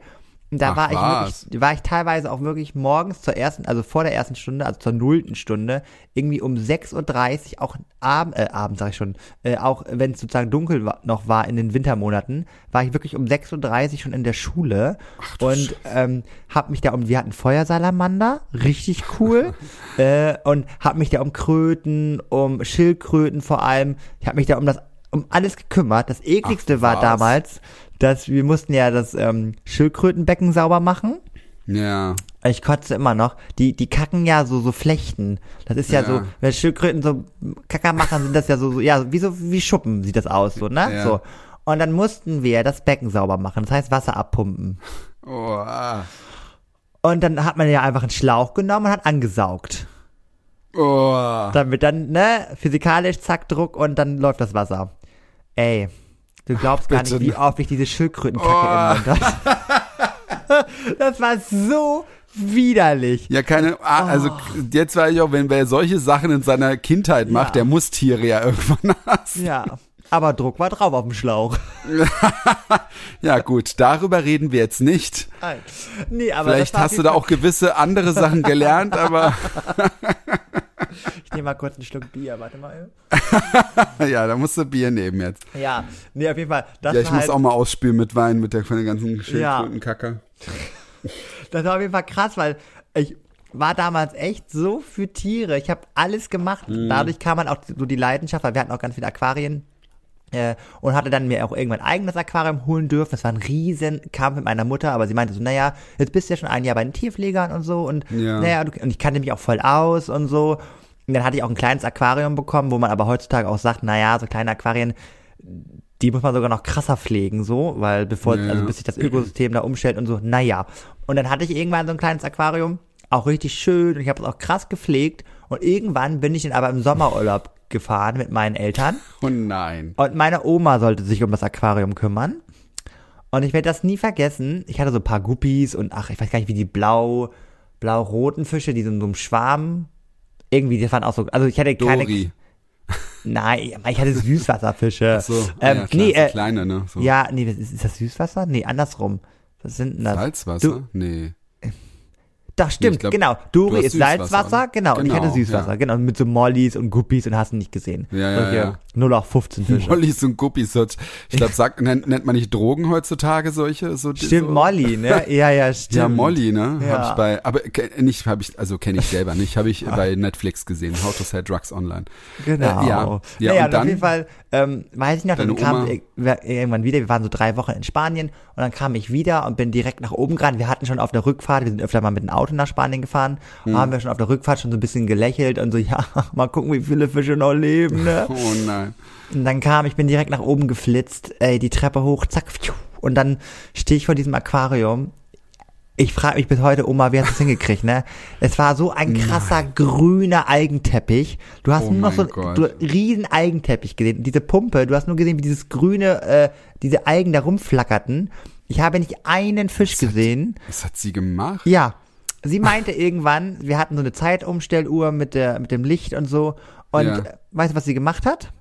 Da Ach, war ich was? wirklich, war ich teilweise auch wirklich morgens zur ersten, also vor der ersten Stunde, also zur nullten Stunde, irgendwie um 6.30 Uhr, auch abend, äh, abends sag ich schon, äh, auch wenn es sozusagen dunkel war, noch war in den Wintermonaten, war ich wirklich um 6.30 Uhr schon in der Schule und ähm, hab mich da um, wir hatten Feuersalamander, richtig cool, äh, und hab mich da um Kröten, um Schildkröten vor allem, ich hab mich da um das, um alles gekümmert. Das ekligste Ach, war damals, dass wir mussten ja das ähm, Schildkrötenbecken sauber machen. Ja. Ich kotze immer noch. Die, die kacken ja so, so Flechten. Das ist ja, Ja. so, wenn Schildkröten so Kacker machen, sind das ja so, so, ja, wie so, wie Schuppen sieht das aus, so, ne? Ja. So. Und dann mussten wir das Becken sauber machen. Das heißt Wasser abpumpen. Oh, ah. Und dann hat man ja einfach einen Schlauch genommen und hat angesaugt. oh. Damit dann, ne, physikalisch, zack, Druck und dann läuft das Wasser. Ey, du glaubst gar nicht, wie oft ich diese Schildkrötenkacke Oh. im Mund hatte. Das war so widerlich. Ja, keine, ah, also jetzt weiß ich auch, wenn wer solche Sachen in seiner Kindheit macht, Ja. der muss Tiere ja irgendwann hassen. Ja, aber Druck war drauf auf dem Schlauch. Ja gut, darüber reden wir jetzt nicht. Nee, aber Vielleicht hast du da auch gewisse andere Sachen gelernt, aber Ich nehme mal kurz einen Schluck Bier, warte mal. ja, da musst du Bier nehmen jetzt. Ja, nee, auf jeden Fall. Das, Ja, ich muss halt, auch mal ausspülen mit Wein, mit der von den ganzen Schildkrötenkacke. das war auf jeden Fall krass, weil ich war damals echt so für Tiere. Ich habe alles gemacht. Mhm. Dadurch kam man auch so die Leidenschaft, weil wir hatten auch ganz viele Aquarien. Äh, und hatte dann mir auch irgendwann ein eigenes Aquarium holen dürfen. Das war ein riesen Kampf mit meiner Mutter, aber sie meinte so, naja, jetzt bist du ja schon ein Jahr bei den Tierpflegern und so und Ja. naja, du, und ich kannte mich auch voll aus und so. Und dann hatte ich auch ein kleines Aquarium bekommen, wo man aber heutzutage auch sagt, naja, so kleine Aquarien, die muss man sogar noch krasser pflegen, so, weil bevor, Ja. also bis sich das Ökosystem da umstellt und so, naja. Und dann hatte ich irgendwann so ein kleines Aquarium, auch richtig schön und ich habe es auch krass gepflegt und irgendwann bin ich dann aber im Sommerurlaub gefahren mit meinen Eltern Oh nein. und meine Oma sollte sich um das Aquarium kümmern. Und ich werde das nie vergessen. Ich hatte so ein paar Guppies und ach, ich weiß gar nicht, wie die blau, blau-roten Fische, die so in so einem Schwarm. Irgendwie, die waren auch so, also ich hatte keine. Dori. Nein, ich hatte Süßwasserfische. Ach so, ähm, ja, klar, nee, äh, kleine, ne? So. ja, nee, ist das Süßwasser? Nee, andersrum. Was sind denn das? Salzwasser? Du, nee. Doch, stimmt, glaub, genau. du Dori hast ist. Salzwasser, genau, und ich hatte Genau, Süßwasser, ja. genau, mit so Mollys und Guppies und hast du nicht gesehen. Ja, ja, ja. 0 auf 15 Fische. Mollys und Guppies. Ich glaube, sagt, nennt, nennt man nicht Drogen heutzutage solche? So, Stimmt, so, Molly, ne? Ja, ja, stimmt. Ja, Molly, ne? Ja. Hab ich bei, aber nicht, habe ich, also kenne ich selber nicht, habe ich bei Netflix gesehen. How to Sell Drugs Online. Genau. Äh, ja, ja, naja, und und dann- auf jeden Fall, ähm, weiß ich noch, dann kam ich irgendwann wieder, wir waren so drei Wochen in Spanien und dann kam ich wieder und bin direkt nach oben gerannt. Wir hatten schon auf der Rückfahrt, wir sind öfter mal mit dem Auto nach Spanien gefahren, Hm. haben wir schon auf der Rückfahrt schon so ein bisschen gelächelt und so, ja, mal gucken, wie viele Fische noch leben, ne? Oh nein. Und dann kam, ich bin direkt nach oben geflitzt, ey, die Treppe hoch, zack, pfiuh, und dann stehe ich vor diesem Aquarium. Ich frage mich bis heute, Oma, wie hast du es hingekriegt, ne? Es war so ein krasser grüner Algenteppich. Du hast Oh nur noch so du, riesen Algenteppich gesehen. Diese Pumpe, du hast nur gesehen, wie dieses grüne, äh, diese Algen da rumflackerten. Ich habe nicht einen Fisch gesehen. Was hat sie gemacht? Ja. Sie meinte irgendwann, wir hatten so eine Zeitumstelluhr mit der, mit dem Licht und so. Und Ja. weißt du, was sie gemacht hat?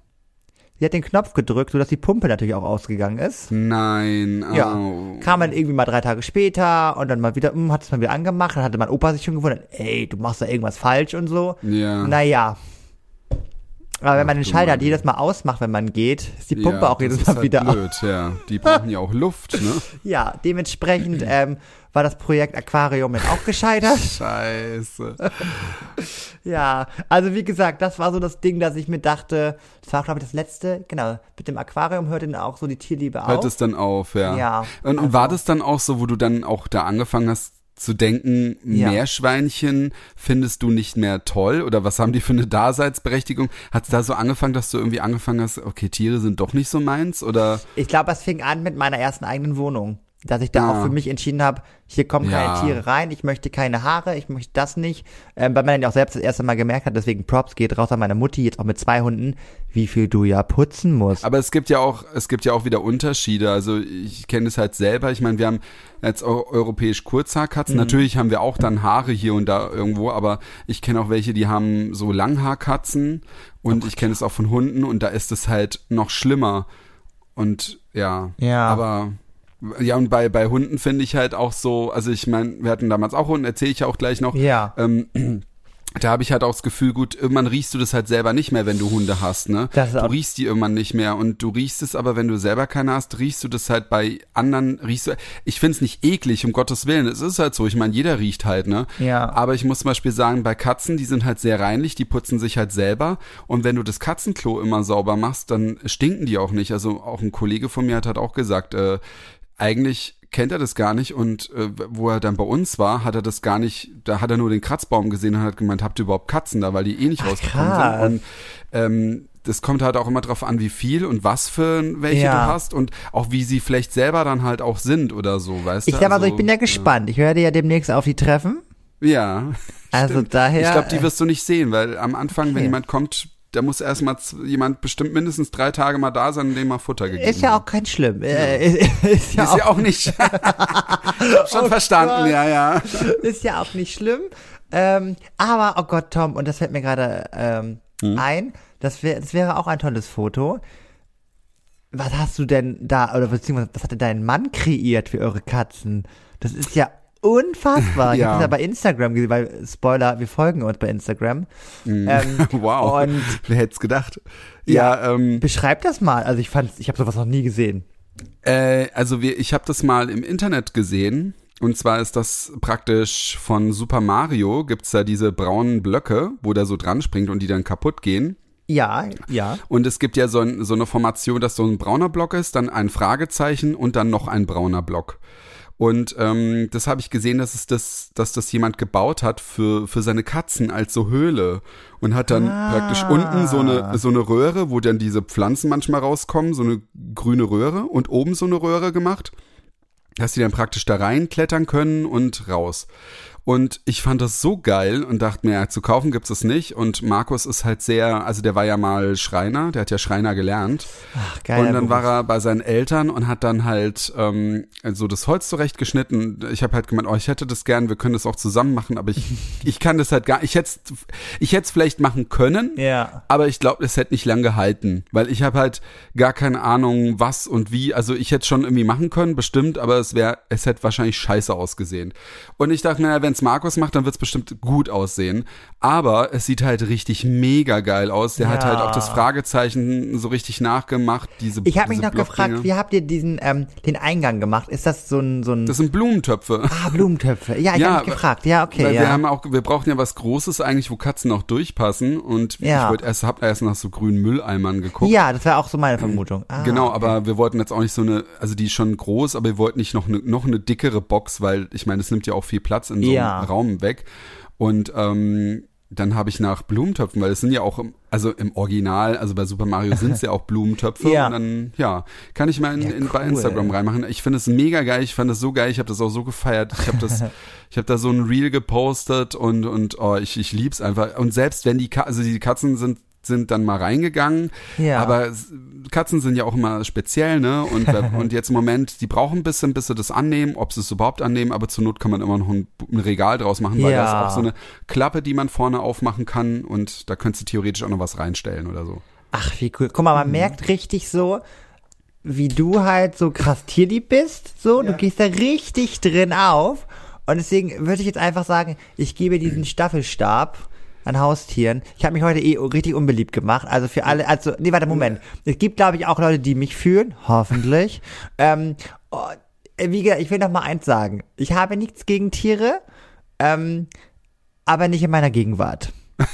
Sie hat den Knopf gedrückt, sodass die Pumpe natürlich auch ausgegangen ist. Nein. Ja. au. Kam dann irgendwie mal drei Tage später und dann mal wieder, hm, hat es mal wieder angemacht. Dann hatte mein Opa sich schon gewundert, ey, du machst da irgendwas falsch und so. Ja. Naja. Aber wenn Ach man den Schalter Mann. jedes Mal ausmacht, wenn man geht, ist die Pumpe ja, auch jedes Mal halt wieder blöd, ja. Die brauchen ja auch Luft, ne? Ja, dementsprechend ähm, war das Projekt Aquarium dann auch gescheitert. Scheiße. Ja, also wie gesagt, das war so das Ding, dass ich mir dachte, das war glaube ich das letzte, genau, mit dem Aquarium hörte dann auch so die Tierliebe Hört auf. es dann auf, ja. Ja, Und, und also- war das dann auch so, wo du dann auch da angefangen hast zu denken, Ja. Meerschweinchen findest du nicht mehr toll? Oder was haben die für eine Daseinsberechtigung? Hat es da so angefangen, dass du irgendwie angefangen hast, okay, Tiere sind doch nicht so meins? Oder Ich glaube, es fing an mit meiner ersten eigenen Wohnung. Dass ich da Ja. auch für mich entschieden habe, hier kommen Ja. keine Tiere rein, ich möchte keine Haare, ich möchte das nicht. Ähm, weil man dann ja auch selbst das erste Mal gemerkt hat, deswegen Props geht raus an meine Mutti, jetzt auch mit zwei Hunden, wie viel du ja putzen musst. Aber es gibt ja auch, es gibt ja auch wieder Unterschiede. Also ich kenne es halt selber. Ich meine, wir haben jetzt eu europäisch Kurzhaarkatzen. Mhm. Natürlich haben wir auch dann Haare hier und da irgendwo, aber ich kenne auch welche, die haben so Langhaarkatzen Oh und ich kenne es auch von Hunden und da ist es halt noch schlimmer. Und ja, Ja. aber Ja, und bei, bei Hunden finde ich halt auch so, also ich meine, wir hatten damals auch Hunden, erzähle ich ja auch gleich noch. Ja. Ähm, da habe ich halt auch das Gefühl, gut, irgendwann riechst du das halt selber nicht mehr, wenn du Hunde hast, ne? Das du riechst die irgendwann nicht mehr und du riechst es aber, wenn du selber keine hast, riechst du das halt bei anderen, riechst du, ich find's nicht eklig, um Gottes Willen, es ist halt so, ich meine, jeder riecht halt, ne? Ja. Aber ich muss zum Beispiel sagen, bei Katzen, die sind halt sehr reinlich, die putzen sich halt selber und wenn du das Katzenklo immer sauber machst, dann stinken die auch nicht. Also auch ein Kollege von mir hat halt auch gesagt, äh, eigentlich kennt er das gar nicht und äh, wo er dann bei uns war, hat er das gar nicht, da hat er nur den Kratzbaum gesehen und hat gemeint, habt ihr überhaupt Katzen da, weil die eh nicht rausgekommen krass. sind. Und ähm, das kommt halt auch immer drauf an, wie viel und was für welche Ja. du hast und auch wie sie vielleicht selber dann halt auch sind oder so, weißt Ich du? sag mal so, Also, ich bin ja gespannt. Ich werde ja demnächst auf die treffen. Ja. Also stimmt. daher. Ich glaube, die wirst du nicht sehen, weil am Anfang, wenn Okay. jemand kommt, da muss erstmal jemand bestimmt mindestens drei Tage mal da sein dem mal Futter gegeben. Ist ja auch kein schlimm. Äh, ist, ist, ja Ist auch, ja auch nicht. ich hab schon Oh verstanden, Gott. ja, ja. ist ja auch nicht schlimm. Ähm, aber, oh Gott, Tom, und das fällt mir gerade ähm, Hm? ein, das, wär, das wäre auch ein tolles Foto. Was hast du denn da, oder beziehungsweise, was hat denn dein Mann kreiert für eure Katzen? Das ist ja unfassbar. Ich Ja. habe das ja bei Instagram gesehen, weil, Spoiler, wir folgen uns bei Instagram. Ähm, Wow. Und Wer hätte es gedacht? Ja, ähm, beschreib das mal. Also ich fand, ich habe sowas noch nie gesehen. Äh, also wir, ich habe das mal im Internet gesehen. Und zwar ist das praktisch von Super Mario, gibt's da diese braunen Blöcke, wo der so dran springt und die dann kaputt gehen. Ja, ja. Und es gibt ja so, ein, so eine Formation, dass so ein brauner Block ist, dann ein Fragezeichen und dann noch ein brauner Block. Und ähm, das habe ich gesehen, dass es das, dass das jemand gebaut hat für, für seine Katzen als so Höhle und hat dann Ah. praktisch unten so eine, so eine Röhre, wo dann diese Pflanzen manchmal rauskommen, so eine grüne Röhre und oben so eine Röhre gemacht, dass die dann praktisch da reinklettern können und raus. Und ich fand das so geil und dachte mir, ja, zu kaufen gibt's es nicht. Und Markus ist halt sehr, also der war ja mal Schreiner, der hat ja Schreiner gelernt. Ach, geil. und dann war er bei seinen Eltern und hat dann halt ähm, so das Holz zurechtgeschnitten. Ich habe halt gemeint, oh, ich hätte das gern, wir können das auch zusammen machen, aber ich, ich kann das halt gar, ich hätte ich hätte es vielleicht machen können, Ja. aber ich glaube, es hätte nicht lang gehalten, weil ich habe halt gar keine Ahnung, was und wie. Also ich hätte schon irgendwie machen können, bestimmt, aber es wäre, es hätte wahrscheinlich scheiße ausgesehen. Und ich dachte mir, wenn es Markus macht, dann wird es bestimmt gut aussehen. Aber es sieht halt richtig mega geil aus. Der hat Ja. halt auch das Fragezeichen so richtig nachgemacht. Diese, Ich habe mich noch gefragt, wie habt ihr diesen ähm, den Eingang gemacht? Ist das so ein so ein Das sind Blumentöpfe. Ah, Blumentöpfe. Ja, ich Ja, habe mich gefragt. Ja, okay, Weil ja. wir haben auch, wir brauchen ja was Großes eigentlich, wo Katzen auch durchpassen. Und Ja. ich wollte erst, hab erst nach so grünen Mülleimern geguckt. ja, das war auch so meine Vermutung. Ah, Genau, aber wir wollten jetzt auch nicht so eine, also die ist schon groß, aber wir wollten nicht noch eine, noch eine dickere Box, weil ich meine, es nimmt ja auch viel Platz in so Ja. Raum weg. Und ähm, dann habe ich nach Blumentöpfen, weil es sind ja auch, im, also im Original, also bei Super Mario sind es ja auch Blumentöpfe. Ja. Und dann, ja, kann ich mal in, Ja, in, bei cool. Instagram reinmachen. Ich finde es mega geil, ich fand es so geil, ich habe das auch so gefeiert. Ich habe das, ich habe da so ein Reel gepostet und, und oh, ich, ich lieb's einfach. Und selbst wenn die, Ka also die Katzen sind sind dann mal reingegangen, Ja. aber Katzen sind ja auch immer speziell, ne? Und, und jetzt im Moment, die brauchen ein bisschen, bis sie das annehmen, ob sie es überhaupt annehmen, aber zur Not kann man immer noch ein, ein Regal draus machen, weil Ja. da ist auch so eine Klappe, die man vorne aufmachen kann und da könntest du theoretisch auch noch was reinstellen oder so. Ach, wie cool. Guck mal, man merkt richtig so, wie du halt so krass tierlieb bist. So, du gehst da richtig drin auf. Und deswegen würde ich jetzt einfach sagen, ich gebe diesen Staffelstab an Haustieren. Ich habe mich heute eh richtig unbeliebt gemacht. Also für alle, also, nee, warte, Moment. Es gibt, glaube ich, auch Leute, die mich fühlen. Hoffentlich. ähm, oh, wie gesagt, ich will noch mal eins sagen. Ich habe nichts gegen Tiere, ähm, aber nicht in meiner Gegenwart.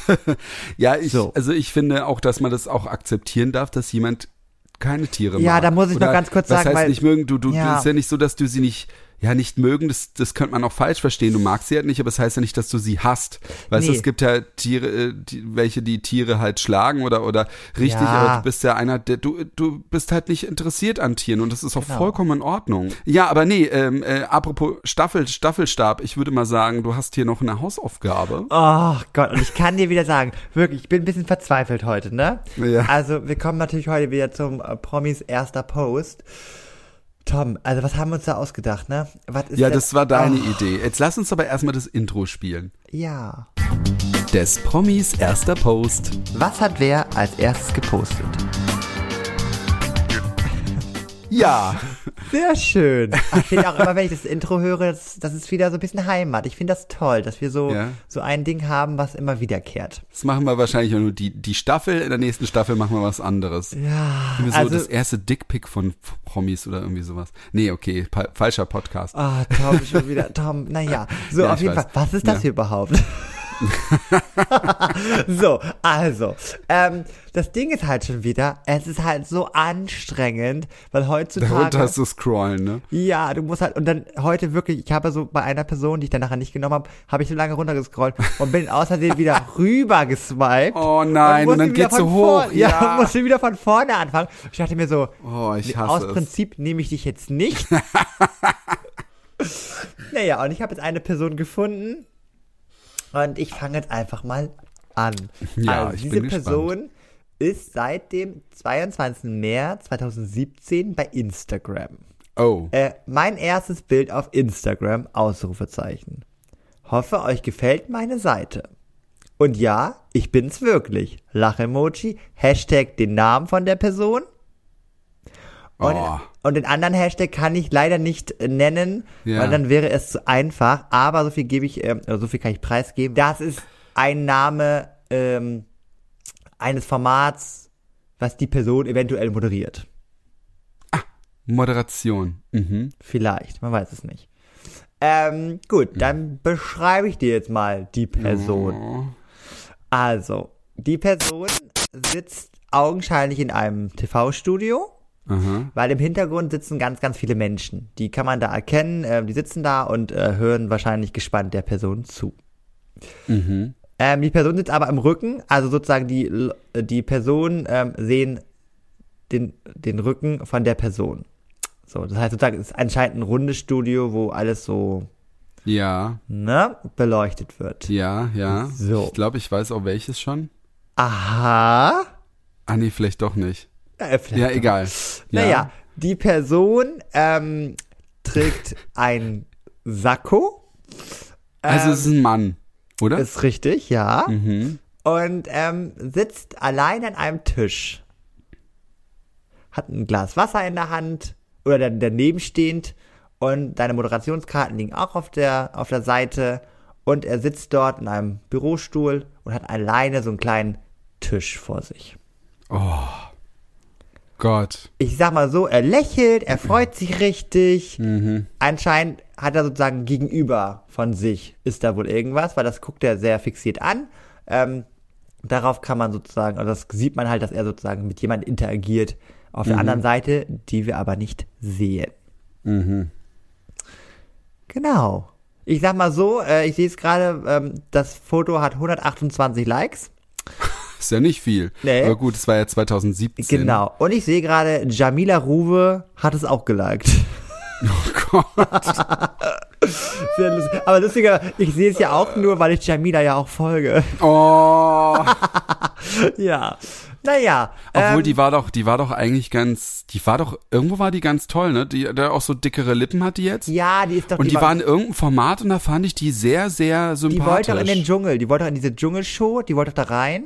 Ja, ich, So. also ich finde auch, dass man das auch akzeptieren darf, dass jemand keine Tiere Ja, mag. da muss ich noch ganz kurz was sagen, heißt weil- nicht mögen, du, du, Ja. ist ja nicht so, dass du sie nicht, ja, nicht mögen, das, das könnte man auch falsch verstehen. Du magst sie halt nicht, aber es das heißt ja nicht, dass du sie hast. Weißt du, Nee. es gibt ja Tiere, äh, die, welche die Tiere halt schlagen oder, oder richtig, Ja. aber du bist ja einer, der, du, du bist halt nicht interessiert an Tieren und das ist auch Genau. vollkommen in Ordnung. Ja, aber nee, ähm, äh, apropos Staffel, Staffelstab, ich würde mal sagen, du hast hier noch eine Hausaufgabe. Oh Gott, und ich kann dir wieder sagen, wirklich, ich bin ein bisschen verzweifelt heute, ne? Ja. Also, wir kommen natürlich heute wieder zum äh, Promis erster Post. Tom, also was haben wir uns da ausgedacht, ne? Was ist Ja, das war deine Oh, Idee. Jetzt lass uns aber erstmal das Intro spielen. Ja. Des Promis erster Post. Was hat wer als erstes gepostet? Ja, Sehr schön. Ich finde auch immer, wenn ich das Intro höre, das, das ist wieder so ein bisschen Heimat. Ich finde das toll, dass wir so, Ja. so ein Ding haben, was immer wiederkehrt. Das machen wir wahrscheinlich auch nur die, die Staffel. In der nächsten Staffel machen wir was anderes. Ja, so also, das erste Dickpick von Promis oder irgendwie sowas. Nee, okay, falscher Podcast. ah, Tom schon wieder, Tom, naja. So, Ja, auf jeden weiß. Fall, was ist das Ja. hier überhaupt? so, also, ähm, das Ding ist halt schon wieder, es ist halt so anstrengend, weil heutzutage... Darunter hast du scrollen, ne? Ja, du musst halt, und dann heute wirklich, ich habe so bei einer Person, die ich dann nachher nicht genommen habe, habe ich so lange runtergescrollt und bin Versehen wieder rüber geswiped. Oh nein, und musste dann geht's so hoch. vorne- Ja, Ja. musste wieder von vorne anfangen. Ich dachte mir so, Oh, ich hasse aus es. Prinzip nehme ich dich jetzt nicht. naja, und ich habe jetzt eine Person gefunden und ich fange jetzt einfach mal an. Ja, also, ich diese bin gespannt. Person ist seit dem 22. März 2017 bei Instagram. Oh. Äh, mein erstes Bild auf Instagram, Ausrufezeichen. Hoffe, euch gefällt meine Seite. Und ja, ich bin's wirklich. Lach-Emoji, Hashtag den Namen von der Person. Und, Oh. und den anderen Hashtag kann ich leider nicht äh, nennen, Ja. weil dann wäre es zu einfach. Aber so viel gebe ich, ähm, oder so viel kann ich preisgeben. Das ist ein Name ähm, eines Formats, was die Person eventuell moderiert. Moderation. Mhm. Vielleicht, man weiß es nicht. Ähm, gut, dann beschreibe ich dir jetzt mal die Person. Oh. Also, die Person sitzt augenscheinlich in einem TV-Studio, Aha. weil im Hintergrund sitzen ganz, ganz viele Menschen. Die kann man da erkennen, äh, die sitzen da und äh, hören wahrscheinlich gespannt der Person zu. Mhm. Ähm, die Person sitzt aber im Rücken, also sozusagen die, die Personen ähm, sehen den, den Rücken von der Person. So, das heißt sozusagen, es ist anscheinend ein rundes Studio, wo alles so Ja, ne, beleuchtet wird. ja, ja. So. Ich glaube, ich weiß auch welches schon. Aha. Ah, nee, vielleicht doch nicht. Äh, Ja, egal. Ja. Naja, die Person ähm, trägt ein Sakko. Also es ist ein Mann, oder? Ist richtig, ja. mhm. und ähm, sitzt allein an einem Tisch. Hat ein Glas Wasser in der Hand oder da- daneben stehend und deine Moderationskarten liegen auch auf der, auf der Seite und er sitzt dort in einem Bürostuhl und hat alleine so einen kleinen Tisch vor sich. Gott. Ich sag mal so, er lächelt, er freut sich richtig. Mhm. Anscheinend hat er sozusagen gegenüber von sich, ist da wohl irgendwas, weil das guckt er sehr fixiert an. Ähm, darauf kann man sozusagen, also das sieht man halt, dass er sozusagen mit jemandem interagiert auf der anderen Seite, die wir aber nicht sehen. Mhm. Genau. Ich sag mal so, äh, ich sehe es gerade, ähm, das Foto hat 128 Likes. Ist ja nicht viel. Nee. Aber gut, es war ja 2017. Genau. Und ich sehe gerade, Jamila Ruwe hat es auch geliked. Oh Gott. Sehr lustig. Aber lustiger, ich sehe es ja auch nur, weil ich Jamila ja auch folge. Oh. ja. Naja. Obwohl ähm, die war doch, die war doch eigentlich ganz, die war doch, irgendwo war die ganz toll, ne? Die, der auch so dickere Lippen hat die jetzt. Ja, die ist doch Und die war- war in irgendeinem Format und da fand ich die sehr, sehr Die sympathisch. wollte auch in den Dschungel, die wollte auch in diese Dschungelshow, die wollte auch da rein.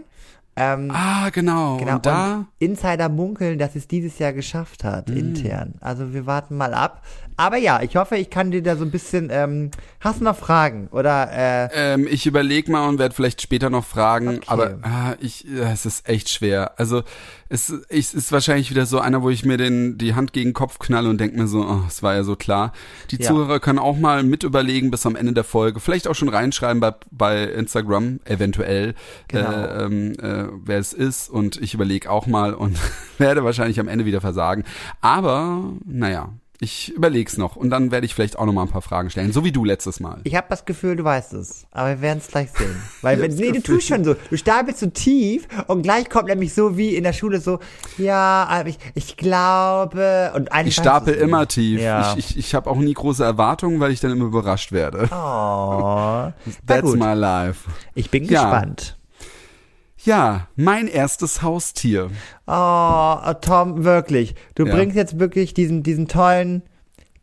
Ähm, ah, genau. genau. Und da, und Insider munkeln, dass es dieses Jahr geschafft hat, Mm. intern. Also wir warten mal ab. Aber ja, ich hoffe, ich kann dir da so ein bisschen. Ähm, hast du noch Fragen? Oder äh, ähm, ich überlege mal und werde vielleicht später noch fragen, Okay. aber ah, ich, ja, es ist echt schwer. Also es, es ist wahrscheinlich wieder so einer, wo ich mir den, die Hand gegen den Kopf knalle und denke mir so, oh, es war ja so klar. Die Ja. Zuhörer können auch mal mit überlegen bis am Ende der Folge, vielleicht auch schon reinschreiben bei, bei Instagram, eventuell, Genau. äh, ähm, äh, wer es ist und ich überlege auch mal und werde wahrscheinlich am Ende wieder versagen. Aber, naja. Ich überleg's noch und dann werde ich vielleicht auch noch mal ein paar Fragen stellen, so wie du letztes Mal. ich habe das Gefühl, du weißt es. Aber wir werden es gleich sehen. Weil wenn, nee, du tust schon so. Du stapelst so tief und gleich kommt nämlich so wie in der Schule so, ja, aber ich, ich glaube und eigentlich Ich stapel du's nicht. immer tief. Ja. Ich, ich, ich habe auch nie große Erwartungen, weil ich dann immer überrascht werde. Oh. That's my life. ich bin Ja. gespannt. Ja, mein erstes Haustier. Oh, Tom, wirklich. Du Ja. bringst jetzt wirklich diesen, diesen tollen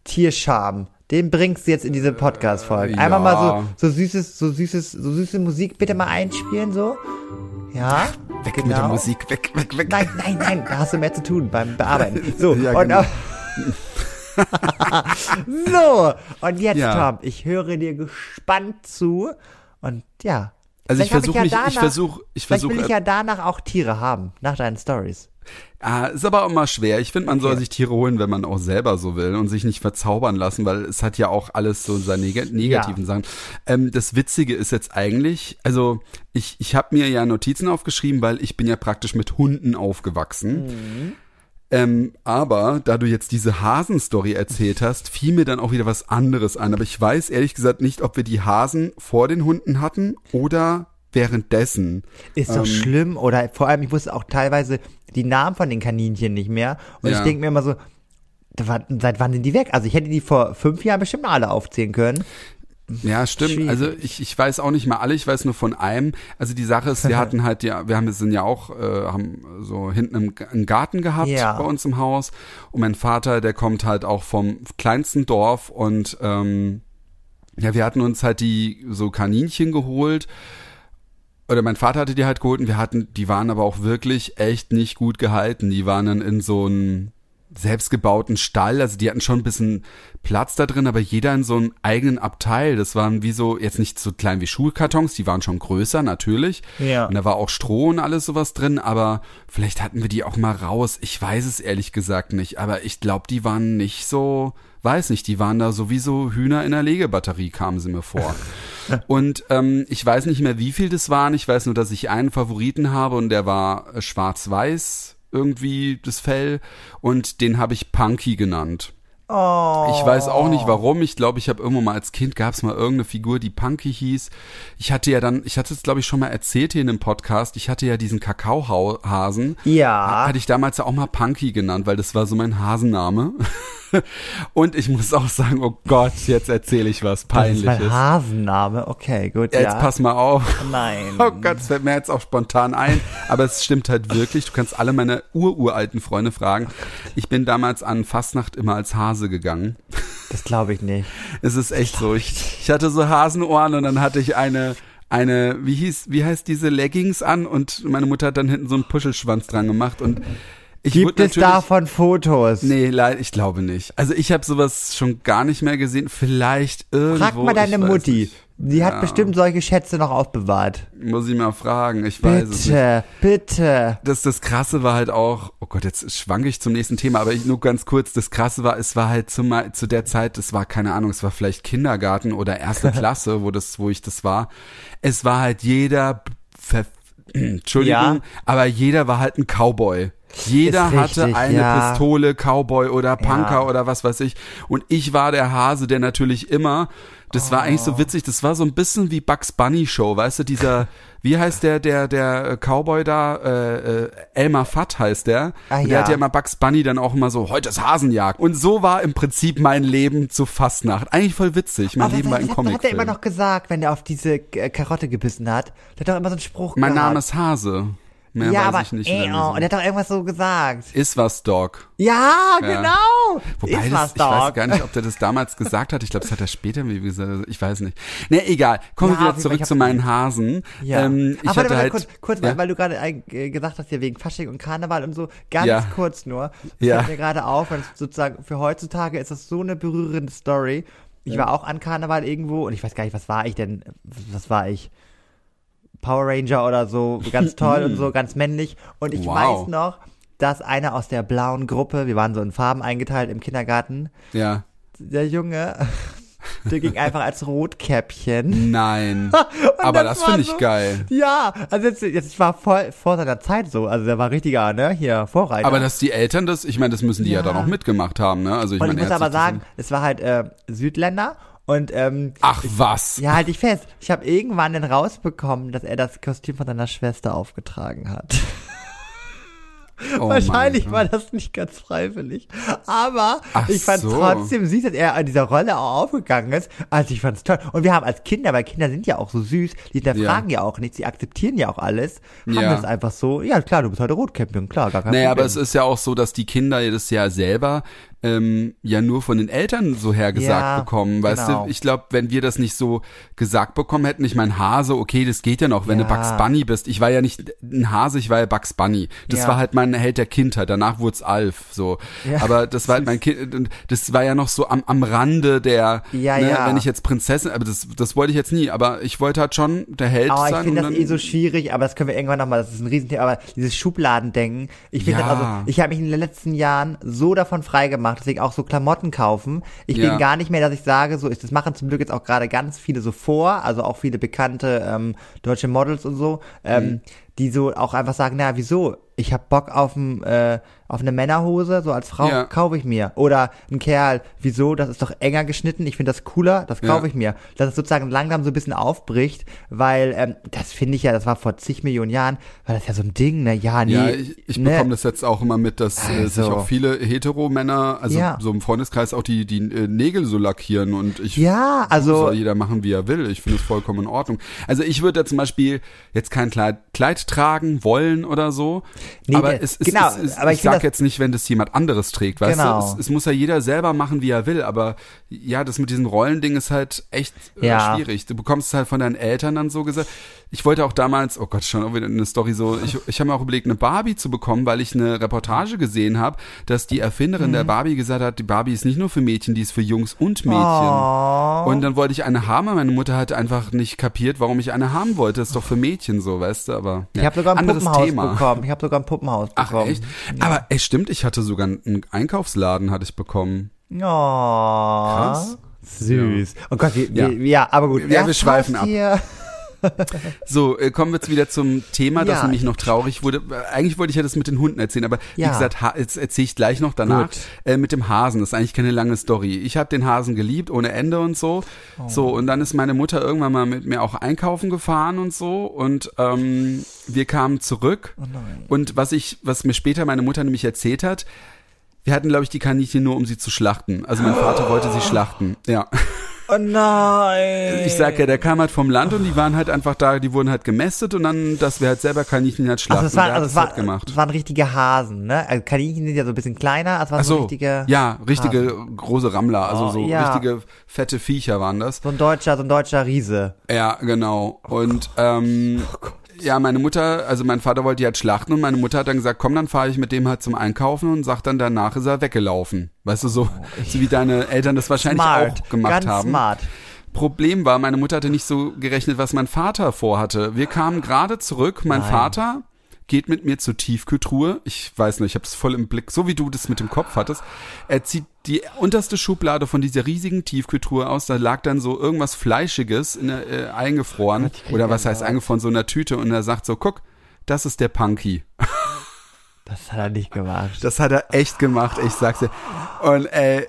Tierscham. Den bringst du jetzt in diese Podcast-Folge. Äh, Einfach ja. mal so, so süßes, so süßes, so süße Musik bitte mal einspielen, so. Ja. Weg genau. mit der Musik, weg, weg, weg. Nein, nein, nein, da hast du mehr zu tun beim Bearbeiten. So, Ja, und genau. auf, so, und jetzt. Tom, ich höre dir gespannt zu. Und ja. Also ich Vielleicht versuche ja mich, ich versuche, ich Vielleicht versuche, will ich ja danach auch Tiere haben, nach deinen Stories. ah, ist aber auch immer schwer. Ich finde, man soll Okay. sich Tiere holen, wenn man auch selber so will und sich nicht verzaubern lassen, weil es hat ja auch alles so seine neg negativen Sachen. Ähm, das Witzige ist jetzt eigentlich, also ich, ich habe mir ja Notizen aufgeschrieben, weil ich bin ja praktisch mit Hunden aufgewachsen. Mhm. Ähm, aber da du jetzt diese Hasen-Story erzählt hast, fiel mir dann auch wieder was anderes ein. Aber ich weiß ehrlich gesagt nicht, ob wir die Hasen vor den Hunden hatten oder währenddessen. Ist Ähm. doch schlimm. Oder vor allem, ich wusste auch teilweise die Namen von den Kaninchen nicht mehr. Und Ja. ich denke mir immer so, seit wann sind die weg? Also ich hätte die vor fünf Jahren bestimmt alle aufzählen können. Ja, stimmt. Schwierig. Also ich, ich weiß auch nicht mal alle, ich weiß nur von einem. Also die Sache ist, wir hatten halt ja, wir haben sind ja auch, äh, haben so hinten im, einen Garten gehabt Ja. bei uns im Haus. Und mein Vater, der kommt halt auch vom kleinsten Dorf und ähm, ja, wir hatten uns halt die so Kaninchen geholt. Oder mein Vater hatte die halt geholt und wir hatten, die waren aber auch wirklich echt nicht gut gehalten. Die waren dann in so einem selbstgebauten Stall, also die hatten schon ein bisschen Platz da drin, aber jeder in so einem eigenen Abteil. Das waren wie so, jetzt nicht so klein wie Schulkartons, die waren schon größer, natürlich. Ja. Und da war auch Stroh und alles sowas drin, aber vielleicht hatten wir die auch mal raus. Ich weiß es ehrlich gesagt nicht, aber ich glaube, die waren nicht so, weiß nicht, die waren da sowieso Hühner in der Legebatterie, kamen sie mir vor. und ähm, ich weiß nicht mehr, wie viel das waren. Ich weiß nur, dass ich einen Favoriten habe und der war äh, schwarz-weiß irgendwie das Fell und den habe ich Punky genannt. Oh. Ich weiß auch nicht warum. Ich glaube, ich habe irgendwann mal als Kind gab es mal irgendeine Figur, die Punky hieß. Ich hatte ja dann, ich hatte es glaube ich schon mal erzählt hier in dem Podcast. Ich hatte ja diesen Kakaohasen. Ja. Hatte ich damals ja auch mal Punky genannt, weil das war so mein Hasenname. Und ich muss auch sagen, oh Gott, jetzt erzähle ich was Das ist Peinliches. mein Hasenname. Okay, gut. Ja, Ja, jetzt pass mal auf. Nein. Oh Gott, es fällt mir jetzt auch spontan ein. Aber es stimmt halt wirklich. Du kannst alle meine ururalten Freunde fragen. Ich bin damals an Fastnacht immer als Hase gegangen. Das glaube ich nicht. Es ist echt so. Ich, ich hatte so Hasenohren und dann hatte ich eine, eine, wie hieß, wie heißt diese Leggings an und meine Mutter hat dann hinten so einen Puschelschwanz dran gemacht und ich Gibt es davon Fotos? Nee, leid, ich glaube nicht. Also ich habe sowas schon gar nicht mehr gesehen. Vielleicht irgendwo. Frag mal deine Mutti. nicht. Die hat Ja. bestimmt solche Schätze noch aufbewahrt. Muss ich mal fragen. Ich weiß es nicht. Bitte, bitte. das, das Krasse war halt auch, oh Gott, jetzt schwanke ich zum nächsten Thema, aber ich nur ganz kurz, das Krasse war, es war halt zum, zu der Zeit, es war keine Ahnung, es war vielleicht Kindergarten oder erste Klasse, wo das, wo ich das war. Es war halt jeder, ver, Entschuldigung, Ja. aber jeder war halt ein Cowboy. Jeder Ist hatte richtig, eine ja. Pistole, Cowboy oder Punker Ja. oder was weiß ich. Und ich war der Hase, der natürlich immer, das war eigentlich Oh. so witzig, das war so ein bisschen wie Bugs Bunny Show, weißt du, dieser, wie heißt der, der, der Cowboy da, äh, äh, Elmer Fudd heißt der. Ah, der ja. hat ja immer Bugs Bunny dann auch immer so, heute ist Hasenjagd. Und so war im Prinzip mein Leben zu Fastnacht. Eigentlich voll witzig, mein Aber Leben war ein was Comic. hat er immer noch gesagt, wenn er auf diese Karotte gebissen hat? Der hat doch immer so einen Spruch mein gehabt. Name ist Hase. Mehr ja, weiß aber ich nicht. mehr oh, und der hat doch irgendwas so gesagt. ist was, Dog. Ja, Ja. genau. Wobei ist das, was, ich weiß gar nicht, ob der das damals gesagt hat. Ich glaube, das hat er später wie gesagt. Ich weiß nicht. Ne, egal. Kommen Ja, wir wieder zurück zu meinen Hasen. Ja. Ähm, ich Aber hatte warte, halt, kurz, kurz ja, weil, du gerade äh, gesagt hast, hier wegen Fasching und Karneval und so, ganz Ja. kurz nur. Das Ja. fällt mir gerade auf, weil sozusagen für heutzutage ist das so eine berührende Story. Ich war auch an Karneval irgendwo und ich weiß gar nicht, was war ich denn? Was war ich? Power Ranger oder so, ganz toll und so, ganz männlich. Und ich Wow. weiß noch, dass einer aus der blauen Gruppe, wir waren so in Farben eingeteilt im Kindergarten, ja. der Junge, der ging einfach als Rotkäppchen. Nein. Aber das das, finde ich so- geil. Ja, also jetzt, jetzt war voll vor seiner Zeit so. Also der war richtiger, ne, hier, Vorreiter. Aber dass die Eltern das, ich meine, das müssen die ja, Ja. dann auch mitgemacht haben, ne? Also ich und meine, ich muss er aber sagen, es war halt äh, Südländer und ähm, Ach was. ja, halt ich fest. Ich habe irgendwann dann rausbekommen, dass er das Kostüm von seiner Schwester aufgetragen hat. Oh Wahrscheinlich war das nicht ganz freiwillig. Aber Ach ich fand so. trotzdem süß, dass er an dieser Rolle auch aufgegangen ist. Also ich fand's toll. Und wir haben als Kinder, weil Kinder sind ja auch so süß, die hinterfragen ja, auch nichts, die akzeptieren ja auch alles, haben Ja. das einfach so, ja klar, du bist heute Rotkäppchen, klar, gar kein Naja, aber Problem. es ist ja auch so, dass die Kinder das ja selber ähm, ja nur von den Eltern so hergesagt Ja, bekommen. Weißt genau. du, ich glaube, wenn wir das nicht so gesagt bekommen hätten, ich mein Hase, okay, das geht ja noch, wenn Ja. du Bugs Bunny bist. Ich war ja nicht ein Hase, ich war ja Bugs Bunny. Das Ja. war halt mein Held der Kindheit. Danach wurd's Alf, so. Aber das war halt mein Kind, das war ja noch so am, am Rande der, Ja, ne, wenn ich jetzt Prinzessin, aber das, das wollte ich jetzt nie, aber ich wollte halt schon der Held ich sein. finde und das eh so schwierig, aber das können wir irgendwann nochmal, das ist ein Riesenthema, aber dieses Schubladendenken, ich finde also, ich habe mich in den letzten Jahren so davon freigemacht, deswegen auch so Klamotten kaufen. Ich Ja. bin gar nicht mehr, dass ich sage, so ist, das machen zum Glück jetzt auch gerade ganz viele so vor, also auch viele bekannte ähm, deutsche Models und so, ähm, Mhm. die so auch einfach sagen, na wieso, ich hab Bock auf, ein, äh, auf eine Männerhose, so als Frau Ja. kaufe ich mir. Oder ein Kerl, wieso, das ist doch enger geschnitten, ich finde das cooler, das Ja. kaufe ich mir. Dass es sozusagen langsam so ein bisschen aufbricht, weil ähm, das finde ich ja, das war vor zig Millionen Jahren, war das ja so ein Ding, ne? Ja, nee. Ja, ich, ich ne? bekomme das jetzt auch immer mit, dass äh, sich Also. auch viele Hetero-Männer, also Ja. so im Freundeskreis auch die, die äh, Nägel so lackieren und ich Ja, also soll jeder machen, wie er will. Ich finde es vollkommen in Ordnung. Also ich würde da zum Beispiel jetzt kein Kleid, Kleid tragen wollen oder so. Nee, aber das- es, es, genau, es, aber ich, ich sag jetzt nicht, wenn das jemand anderes trägt, weißt Genau. du? Es, es muss ja jeder selber machen, wie er will. Aber ja, das mit diesem Rollending ist halt echt äh, Ja. schwierig. Du bekommst es halt von deinen Eltern dann so gesagt. Ich wollte auch damals, oh Gott, schon auch wieder eine Story so, ich, ich habe mir auch überlegt, eine Barbie zu bekommen, weil ich eine Reportage gesehen habe, dass die Erfinderin Mhm. der Barbie gesagt hat, die Barbie ist nicht nur für Mädchen, die ist für Jungs und Mädchen. Oh. Und dann wollte ich eine haben, meine Mutter hat einfach nicht kapiert, warum ich eine haben wollte. Das ist doch für Mädchen so, weißt du, aber ich ja, habe sogar ein anderes Puppenhaus Thema. bekommen. Ich habe sogar ein Puppenhaus Ach bekommen. echt? Aber ey, stimmt, ich hatte sogar einen Einkaufsladen, hatte ich bekommen. Oh. Krass. Süß. Oh Gott, wie, Ja. Wie, ja, aber gut. Ja, wir schweifen ab. Hier. So, äh, kommen wir jetzt wieder zum Thema, das Ja. nämlich noch traurig wurde. Eigentlich wollte ich ja das mit den Hunden erzählen, aber wie Ja. gesagt, ha jetzt erzähle ich gleich noch danach. Äh, mit dem Hasen, das ist eigentlich keine lange Story. Ich habe den Hasen geliebt, ohne Ende und so. Oh. So, und dann ist meine Mutter irgendwann mal mit mir auch einkaufen gefahren und so. Und ähm, wir kamen zurück. Oh nein. Und was ich, was mir später meine Mutter nämlich erzählt hat, wir hatten, glaube ich, die Kaninchen nur, um sie zu schlachten. Also mein Vater wollte sie schlachten. Ja. Oh nein. Ich sag ja, der kam halt vom Land und die waren halt einfach da, die wurden halt gemästet und dann, dass wir halt selber Kaninchen halt schlachten. Also es, war, also es, das war, halt gemacht. es waren richtige Hasen, ne? Also Kaninchen sind ja so ein bisschen kleiner, als waren so so, richtige. ja, richtige große Rammler, also Oh, so ja. richtige fette Viecher waren das. So ein deutscher, so ein deutscher Riese. Ja, genau. Und ähm, Oh ja, meine Mutter, also mein Vater wollte die halt schlachten und meine Mutter hat dann gesagt, komm, dann fahre ich mit dem halt zum Einkaufen und sagt dann danach ist er weggelaufen. Weißt du, so, so wie deine Eltern das wahrscheinlich Oh, smart. auch gemacht Ganz haben. smart. Problem war, meine Mutter hatte nicht so gerechnet, was mein Vater vorhatte. Wir kamen gerade zurück, mein Nein. Vater geht mit mir zur Tiefkühltruhe. Ich weiß nicht, ich habe es voll im Blick, so wie du das mit dem Kopf hattest. Er zieht die unterste Schublade von dieser riesigen Tiefkühltruhe aus. Da lag dann so irgendwas Fleischiges in äh, eingefroren. Oder was heißt eingefroren, so in einer Tüte. Und er sagt so, guck, das ist der Punky. Das hat er nicht gemacht. Das hat er echt gemacht, ich sag's dir. Und äh,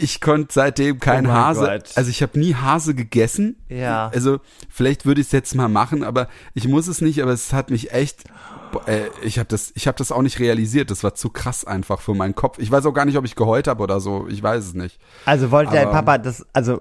ich konnte seitdem kein Oh Hase, Gott. also ich habe nie Hase gegessen. Ja. Also vielleicht würde ich es jetzt mal machen, aber ich muss es nicht, aber es hat mich echt äh, ich habe das ich habe das auch nicht realisiert, das war zu krass einfach für meinen Kopf. Ich weiß auch gar nicht, ob ich geheult habe oder so, ich weiß es nicht. Also wollte dein Aber- Papa das, also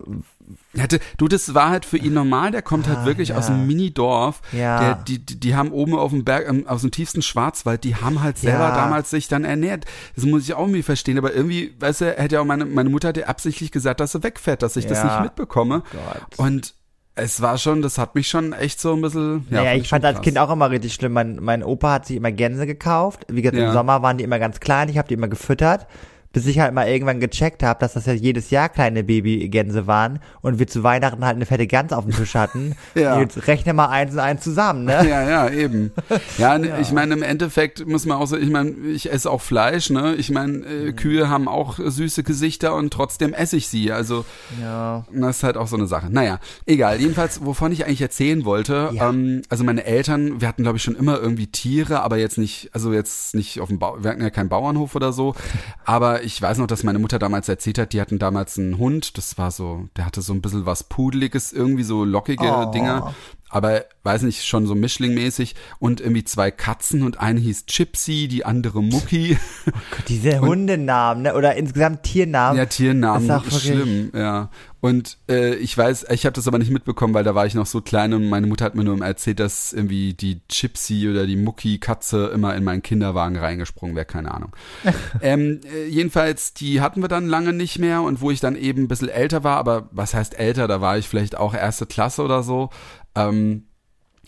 Hatte, du, das war halt für ihn normal, der kommt halt Ah, wirklich ja. aus einem Mini-Dorf. Ja. Der, die, die, die haben oben auf dem Berg, ähm, aus dem tiefsten Schwarzwald, die haben halt selber Ja. damals sich dann ernährt. Das muss ich auch irgendwie verstehen, aber irgendwie, weißt du, hätte ja auch meine, meine Mutter hätte absichtlich gesagt, dass sie wegfährt, dass ich das Ja. nicht mitbekomme. Gott. Und es war schon, das hat mich schon echt so ein bisschen, ja, naja, ich fand als krass. Kind auch immer richtig schlimm. Mein, mein Opa hat sich immer Gänse gekauft. Wie gesagt, Ja. im Sommer waren die immer ganz klein. Ich habe die immer gefüttert. Bis ich halt mal irgendwann gecheckt habe, dass das ja jedes Jahr kleine Babygänse waren und wir zu Weihnachten halt eine fette Gans auf dem Tisch hatten. Ja. Jetzt rechne mal eins und eins zusammen, ne? Ja, ja, eben. Ja, ne, ich meine, im Endeffekt muss man auch so, ich meine, ich esse auch Fleisch, ne? Ich meine, äh, Mhm. Kühe haben auch süße Gesichter und trotzdem esse ich sie. Also Ja. Das ist halt auch so eine Sache. Naja, egal. Jedenfalls, wovon ich eigentlich erzählen wollte, Ja. ähm, also meine Eltern, wir hatten glaube ich schon immer irgendwie Tiere, aber jetzt nicht, also jetzt nicht auf dem Bau, wir hatten ja keinen Bauernhof oder so, aber ich weiß noch, dass meine Mutter damals erzählt hat, die hatten damals einen Hund, das war so, der hatte so ein bisschen was Pudeliges, irgendwie so lockige Oh. Dinger. Aber weiß nicht, schon so Mischling-mäßig und irgendwie zwei Katzen und eine hieß Gypsy, die andere Mucki. Oh Gott, diese Hundenamen, ne? Oder insgesamt Tiernamen. Ja, Tiernamen, Das ist auch schlimm, ja. Und äh, ich weiß, ich habe das aber nicht mitbekommen, weil da war ich noch so klein und meine Mutter hat mir nur erzählt, dass irgendwie die Gypsy oder die Mucki-Katze immer in meinen Kinderwagen reingesprungen wäre, keine Ahnung. ähm, äh, jedenfalls, die hatten wir dann lange nicht mehr und wo ich dann eben ein bisschen älter war, aber was heißt älter, da war ich vielleicht auch erste Klasse oder so, ähm,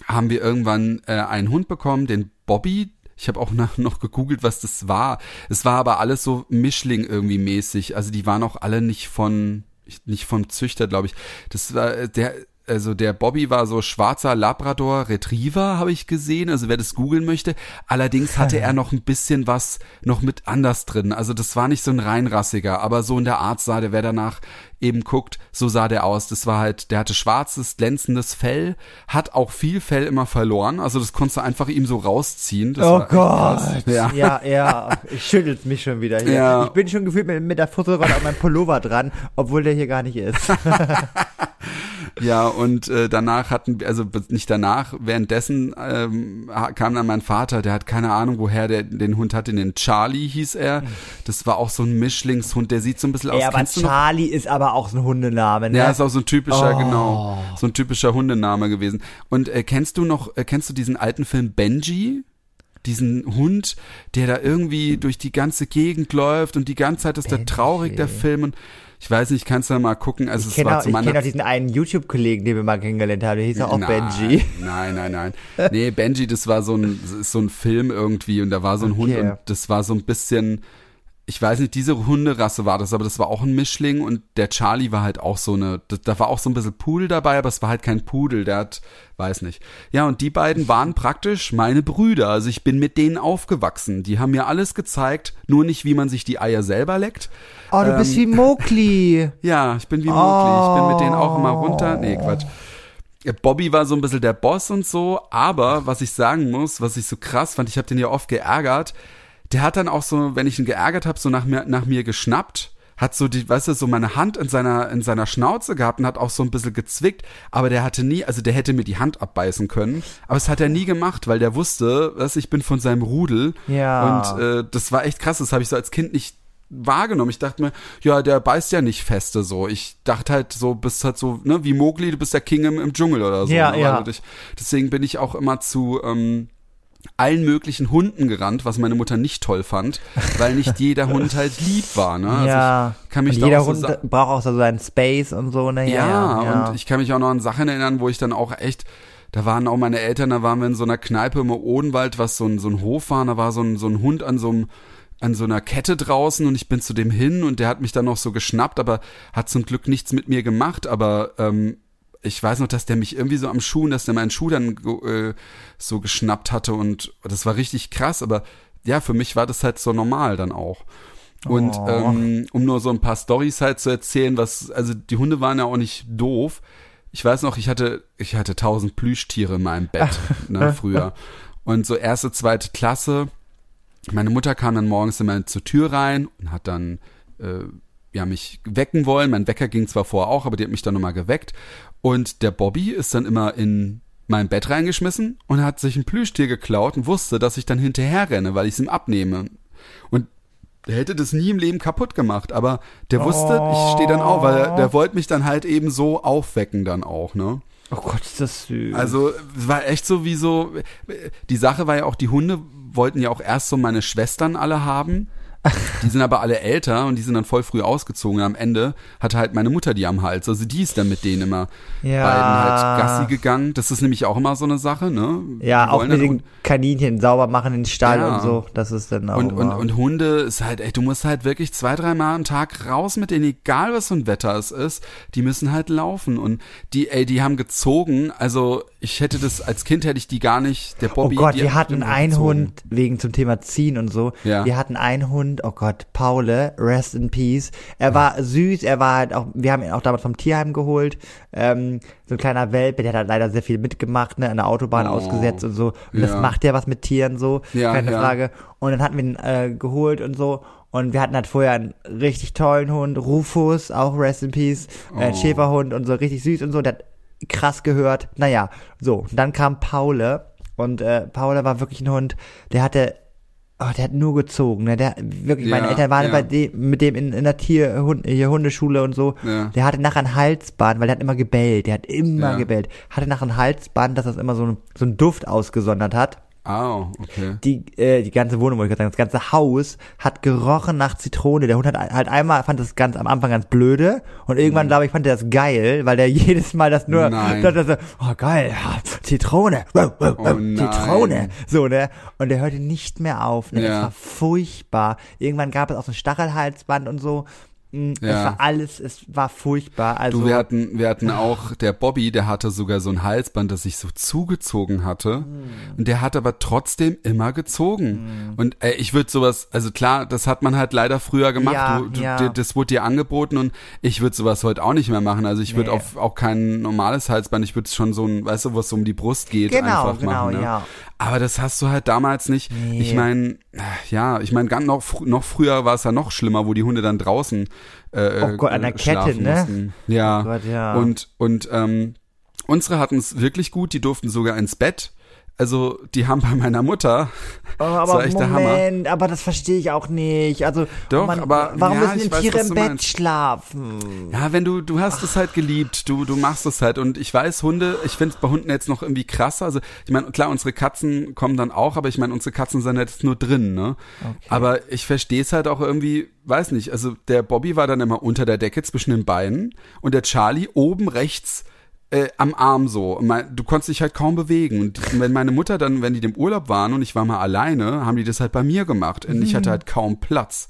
haben wir irgendwann äh, einen Hund bekommen, den Bobby. Ich habe auch nach, noch gegoogelt, was das war. Es war aber alles so Mischling irgendwie mäßig. Also die waren auch alle nicht von nicht vom Züchter, glaube ich. Das war äh, der also der Bobby war so schwarzer Labrador Retriever, habe ich gesehen. Also wer das googeln möchte. Allerdings hatte er noch ein bisschen was noch mit anders drin. Also das war nicht so ein reinrassiger, aber so in der Art sah der, wer danach eben guckt, so sah der aus. Das war halt, der hatte schwarzes, glänzendes Fell, hat auch viel Fell immer verloren. Also das konntest du einfach ihm so rausziehen. Das Oh. Gott. Ja. ja, ja. Ich schüttelt mich schon wieder hier. Ja. Ich bin schon gefühlt mit, mit der Futterrolle an meinem Pullover dran, obwohl der hier gar nicht ist. Ja, und äh, danach hatten wir, also nicht danach, währenddessen ähm, kam dann mein Vater, der hat keine Ahnung, woher der den Hund hatte, den Charlie hieß er. Das war auch so ein Mischlingshund, der sieht so ein bisschen aus. Ey, aber? Charlie ist aber auch so ein Hundename, ne? Ja, ist auch so ein typischer, Oh. genau, so ein typischer Hundename gewesen. Und äh, kennst du noch, äh, kennst du diesen alten Film Benji? Diesen Hund, der da irgendwie durch die ganze Gegend läuft und die ganze Zeit ist der Benji. traurig, der Film. Und ich weiß nicht, kannst du mal gucken. Also ich es kenne war auch, kenn auch diesen einen YouTube-Kollegen, den wir mal kennengelernt haben, der hieß auch, auch nein, Benji. Nein, nein, nein. Nee, Benji, das war so ein, so ein Film irgendwie und da war so ein Hund Okay. und das war so ein bisschen, ich weiß nicht, diese Hunderasse war das, aber das war auch ein Mischling und der Charlie war halt auch so eine, da, war auch so ein bisschen Pudel dabei, aber es war halt kein Pudel, der hat, weiß nicht. Ja, und die beiden waren praktisch meine Brüder, also ich bin mit denen aufgewachsen. Die haben mir alles gezeigt, nur nicht, wie man sich die Eier selber leckt. Oh, du bist Ähm, wie Mowgli. Ja, ich bin wie Mowgli. Ich bin mit denen auch immer runter. Nee, Quatsch. Bobby war so ein bisschen der Boss und so, aber was ich sagen muss, was ich so krass fand, ich habe den ja oft geärgert, der hat dann auch so, wenn ich ihn geärgert habe, so nach mir, nach mir geschnappt, hat so die, weißt du, so meine Hand in seiner, in seiner Schnauze gehabt und hat auch so ein bisschen gezwickt, aber der hatte nie, also der hätte mir die Hand abbeißen können, aber es hat er nie gemacht, weil der wusste, dass ich bin von seinem Rudel Ja. und äh, das war echt krass, das habe ich so als Kind nicht wahrgenommen. Ich dachte mir, ja, der beißt ja nicht feste so. Ich dachte halt so, bist halt so, ne, wie Mowgli, du bist der King im, im Dschungel oder so. Ja, ne? ja. Also ich, deswegen bin ich auch immer zu ähm, allen möglichen Hunden gerannt, was meine Mutter nicht toll fand, weil nicht jeder Hund halt lieb war, ne? Also ja. kann mich jeder so Hund braucht auch so seinen Space und so, ne? ja, Ja, ja. und ich kann mich auch noch an Sachen erinnern, wo ich dann auch echt, da waren auch meine Eltern, da waren wir in so einer Kneipe im Odenwald, was so ein, so ein Hof war, und da war so ein, so ein Hund an so einem, an so einer Kette draußen und ich bin zu dem hin und der hat mich dann noch so geschnappt, aber hat zum Glück nichts mit mir gemacht, aber ähm, ich weiß noch, dass der mich irgendwie so am Schuh, dass der meinen Schuh dann äh, so geschnappt hatte und das war richtig krass, aber ja, für mich war das halt so normal dann auch. Und Oh. ähm, um nur so ein paar Storys halt zu erzählen, was, also die Hunde waren ja auch nicht doof. Ich weiß noch, ich hatte, ich hatte tausend Plüschtiere in meinem Bett, ne, früher. Und so erste, zweite Klasse, meine Mutter kam dann morgens immer zur Tür rein und hat dann äh, ja mich wecken wollen. Mein Wecker ging zwar vorher auch, aber die hat mich dann nochmal geweckt. Und der Bobby ist dann immer in mein Bett reingeschmissen und hat sich ein Plüschtier geklaut und wusste, dass ich dann hinterher renne, weil ich es ihm abnehme. Und der hätte das nie im Leben kaputt gemacht, aber der wusste, ich stehe dann auf, weil er, der wollte mich dann halt eben so aufwecken dann auch, ne? Oh Gott, ist das süß. Also es war echt so wie so, die Sache war ja auch, die Hunde wollten ja auch erst so meine Schwestern alle haben. Die sind aber alle älter und die sind dann voll früh ausgezogen. Am Ende hatte halt meine Mutter die am Hals. Also die ist dann mit denen immer Ja. beiden halt Gassi gegangen. Das ist nämlich auch immer so eine Sache, ne? ja, Die auch mit den Kaninchen sauber machen, den Stall Ja. und so. Das ist dann auch und, und, und Hunde ist halt, ey, du musst halt wirklich zwei, dreimal am Tag raus mit denen, egal was für ein Wetter es ist. Die müssen halt laufen. Und die, ey, die haben gezogen. Also ich hätte das, als Kind hätte ich die gar nicht, der Oh Bobby. Gott, die wir hat hatten einen gezogen. Hund, wegen zum Thema Ziehen und so. Ja. Wir hatten einen Hund, oh Gott, Paule, rest in peace. Er war süß, er war halt auch, wir haben ihn auch damals vom Tierheim geholt. Ähm, so ein kleiner Welpe, der hat halt leider sehr viel mitgemacht, ne, an der Autobahn Oh. ausgesetzt und so. Und das Ja. macht ja was mit Tieren so, Ja, keine ja. Frage. Und dann hatten wir ihn äh, geholt und so. Und wir hatten halt vorher einen richtig tollen Hund, Rufus, auch rest in peace, äh, Oh. Schäferhund und so, richtig süß und so. Der hat krass gehört. Naja, so, dann kam Paule und äh, Paule war wirklich ein Hund, der hatte Oh, der hat nur gezogen, ne? Der wirklich, meine Ja, Eltern waren ja. bei dem, mit dem in, in der Tierhund, hier Hundeschule und so. Ja. Der hatte nachher ein Halsband, weil der hat immer gebellt. Der hat immer gebellt. Hatte nachher ein Halsband, dass das immer so, ein, so einen Duft ausgesondert hat. Au, okay. Die, äh, die ganze Wohnung, wollte ich gerade sagen, das ganze Haus hat gerochen nach Zitrone. Der Hund hat halt einmal, fand das ganz am Anfang ganz blöde und irgendwann, glaube ich, fand er das geil, weil der jedes Mal das nur, Mhm. Nein. dachte so, oh geil, Zitrone, Oh Zitrone, so, ne? Und der hörte nicht mehr auf, ne? Ja. Das war furchtbar. Irgendwann gab es auch so ein Stachelhalsband und so. Mm, Es Ja. war alles, es war furchtbar. Also, Du, wir hatten, wir hatten auch, der Bobby, der hatte sogar so ein Halsband, das sich so zugezogen hatte. Hm. Und der hat aber trotzdem immer gezogen. Und ey, ich würde sowas, also klar, das hat man halt leider früher gemacht. Ja, du, du, ja. dir- Das wurde dir angeboten und ich würde sowas heute auch nicht mehr machen. Also ich würde Nee. auf auch kein normales Halsband, ich würde schon so ein, weißt du, was so um die Brust geht, Genau, einfach genau, machen. Ne? ja. Aber das hast du halt damals nicht. Nee. Ich meine, ja, ich meine, ganz noch, noch früher war es ja noch schlimmer, wo die Hunde dann draußen äh, Oh Gott, an der äh, Kette, ne? mussten. Ja. Oh Gott, ja. Und und ähm, unsere hatten es wirklich gut. Die durften sogar ins Bett. Also die haben bei meiner Mutter. Oh, aber. Moment, aber das verstehe ich auch nicht. Also, Doch, man, aber- warum ja, müssen denn Tiere im Bett meinst. schlafen? Ja, wenn du, du hast es halt geliebt, du, du machst es halt. Und ich weiß, Hunde, ich finde es bei Hunden jetzt noch irgendwie krasser. Also, ich meine, klar, unsere Katzen kommen dann auch, aber ich meine, unsere Katzen sind jetzt nur drin, ne? Aber ich verstehe es halt auch irgendwie, weiß nicht, also der Bobby war dann immer unter der Decke zwischen den Beinen und der Charlie oben rechts äh, am Arm so. Du konntest dich halt kaum bewegen. Und wenn meine Mutter dann, wenn die im Urlaub waren und ich war mal alleine, haben die das halt bei mir gemacht. Und ich hatte halt kaum Platz.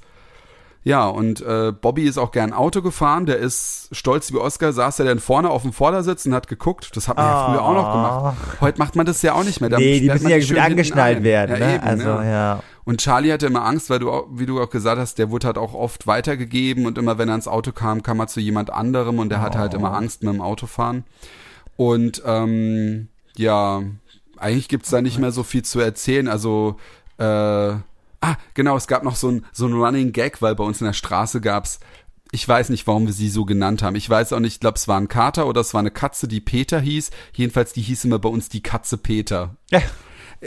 Ja, und äh, Bobby ist auch gern Auto gefahren. Der ist stolz wie Oscar, saß er dann vorne auf dem Vordersitz und hat geguckt. Das hat man ja früher auch noch gemacht. Heute macht man das ja auch nicht mehr. Da Ah. Nee, die müssen ja schön angeschnallt werden, ja, ne? Eben, Also, ja. Und Charlie hatte immer Angst, weil du, auch- wie du auch gesagt hast, der wurde halt auch oft weitergegeben und immer wenn er ins Auto kam, kam er zu jemand anderem und der hatte halt Oh. immer Angst mit dem Autofahren. Und ähm, ja, eigentlich gibt's da nicht mehr so viel zu erzählen. Also äh, Ah, genau, es gab noch so ein, so ein Running Gag, weil bei uns in der Straße gab's, ich weiß nicht, warum wir sie so genannt haben. Ich weiß auch nicht, ich glaube, es war ein Kater oder es war eine Katze, die Peter hieß. Jedenfalls, die hieß immer bei uns die Katze Peter.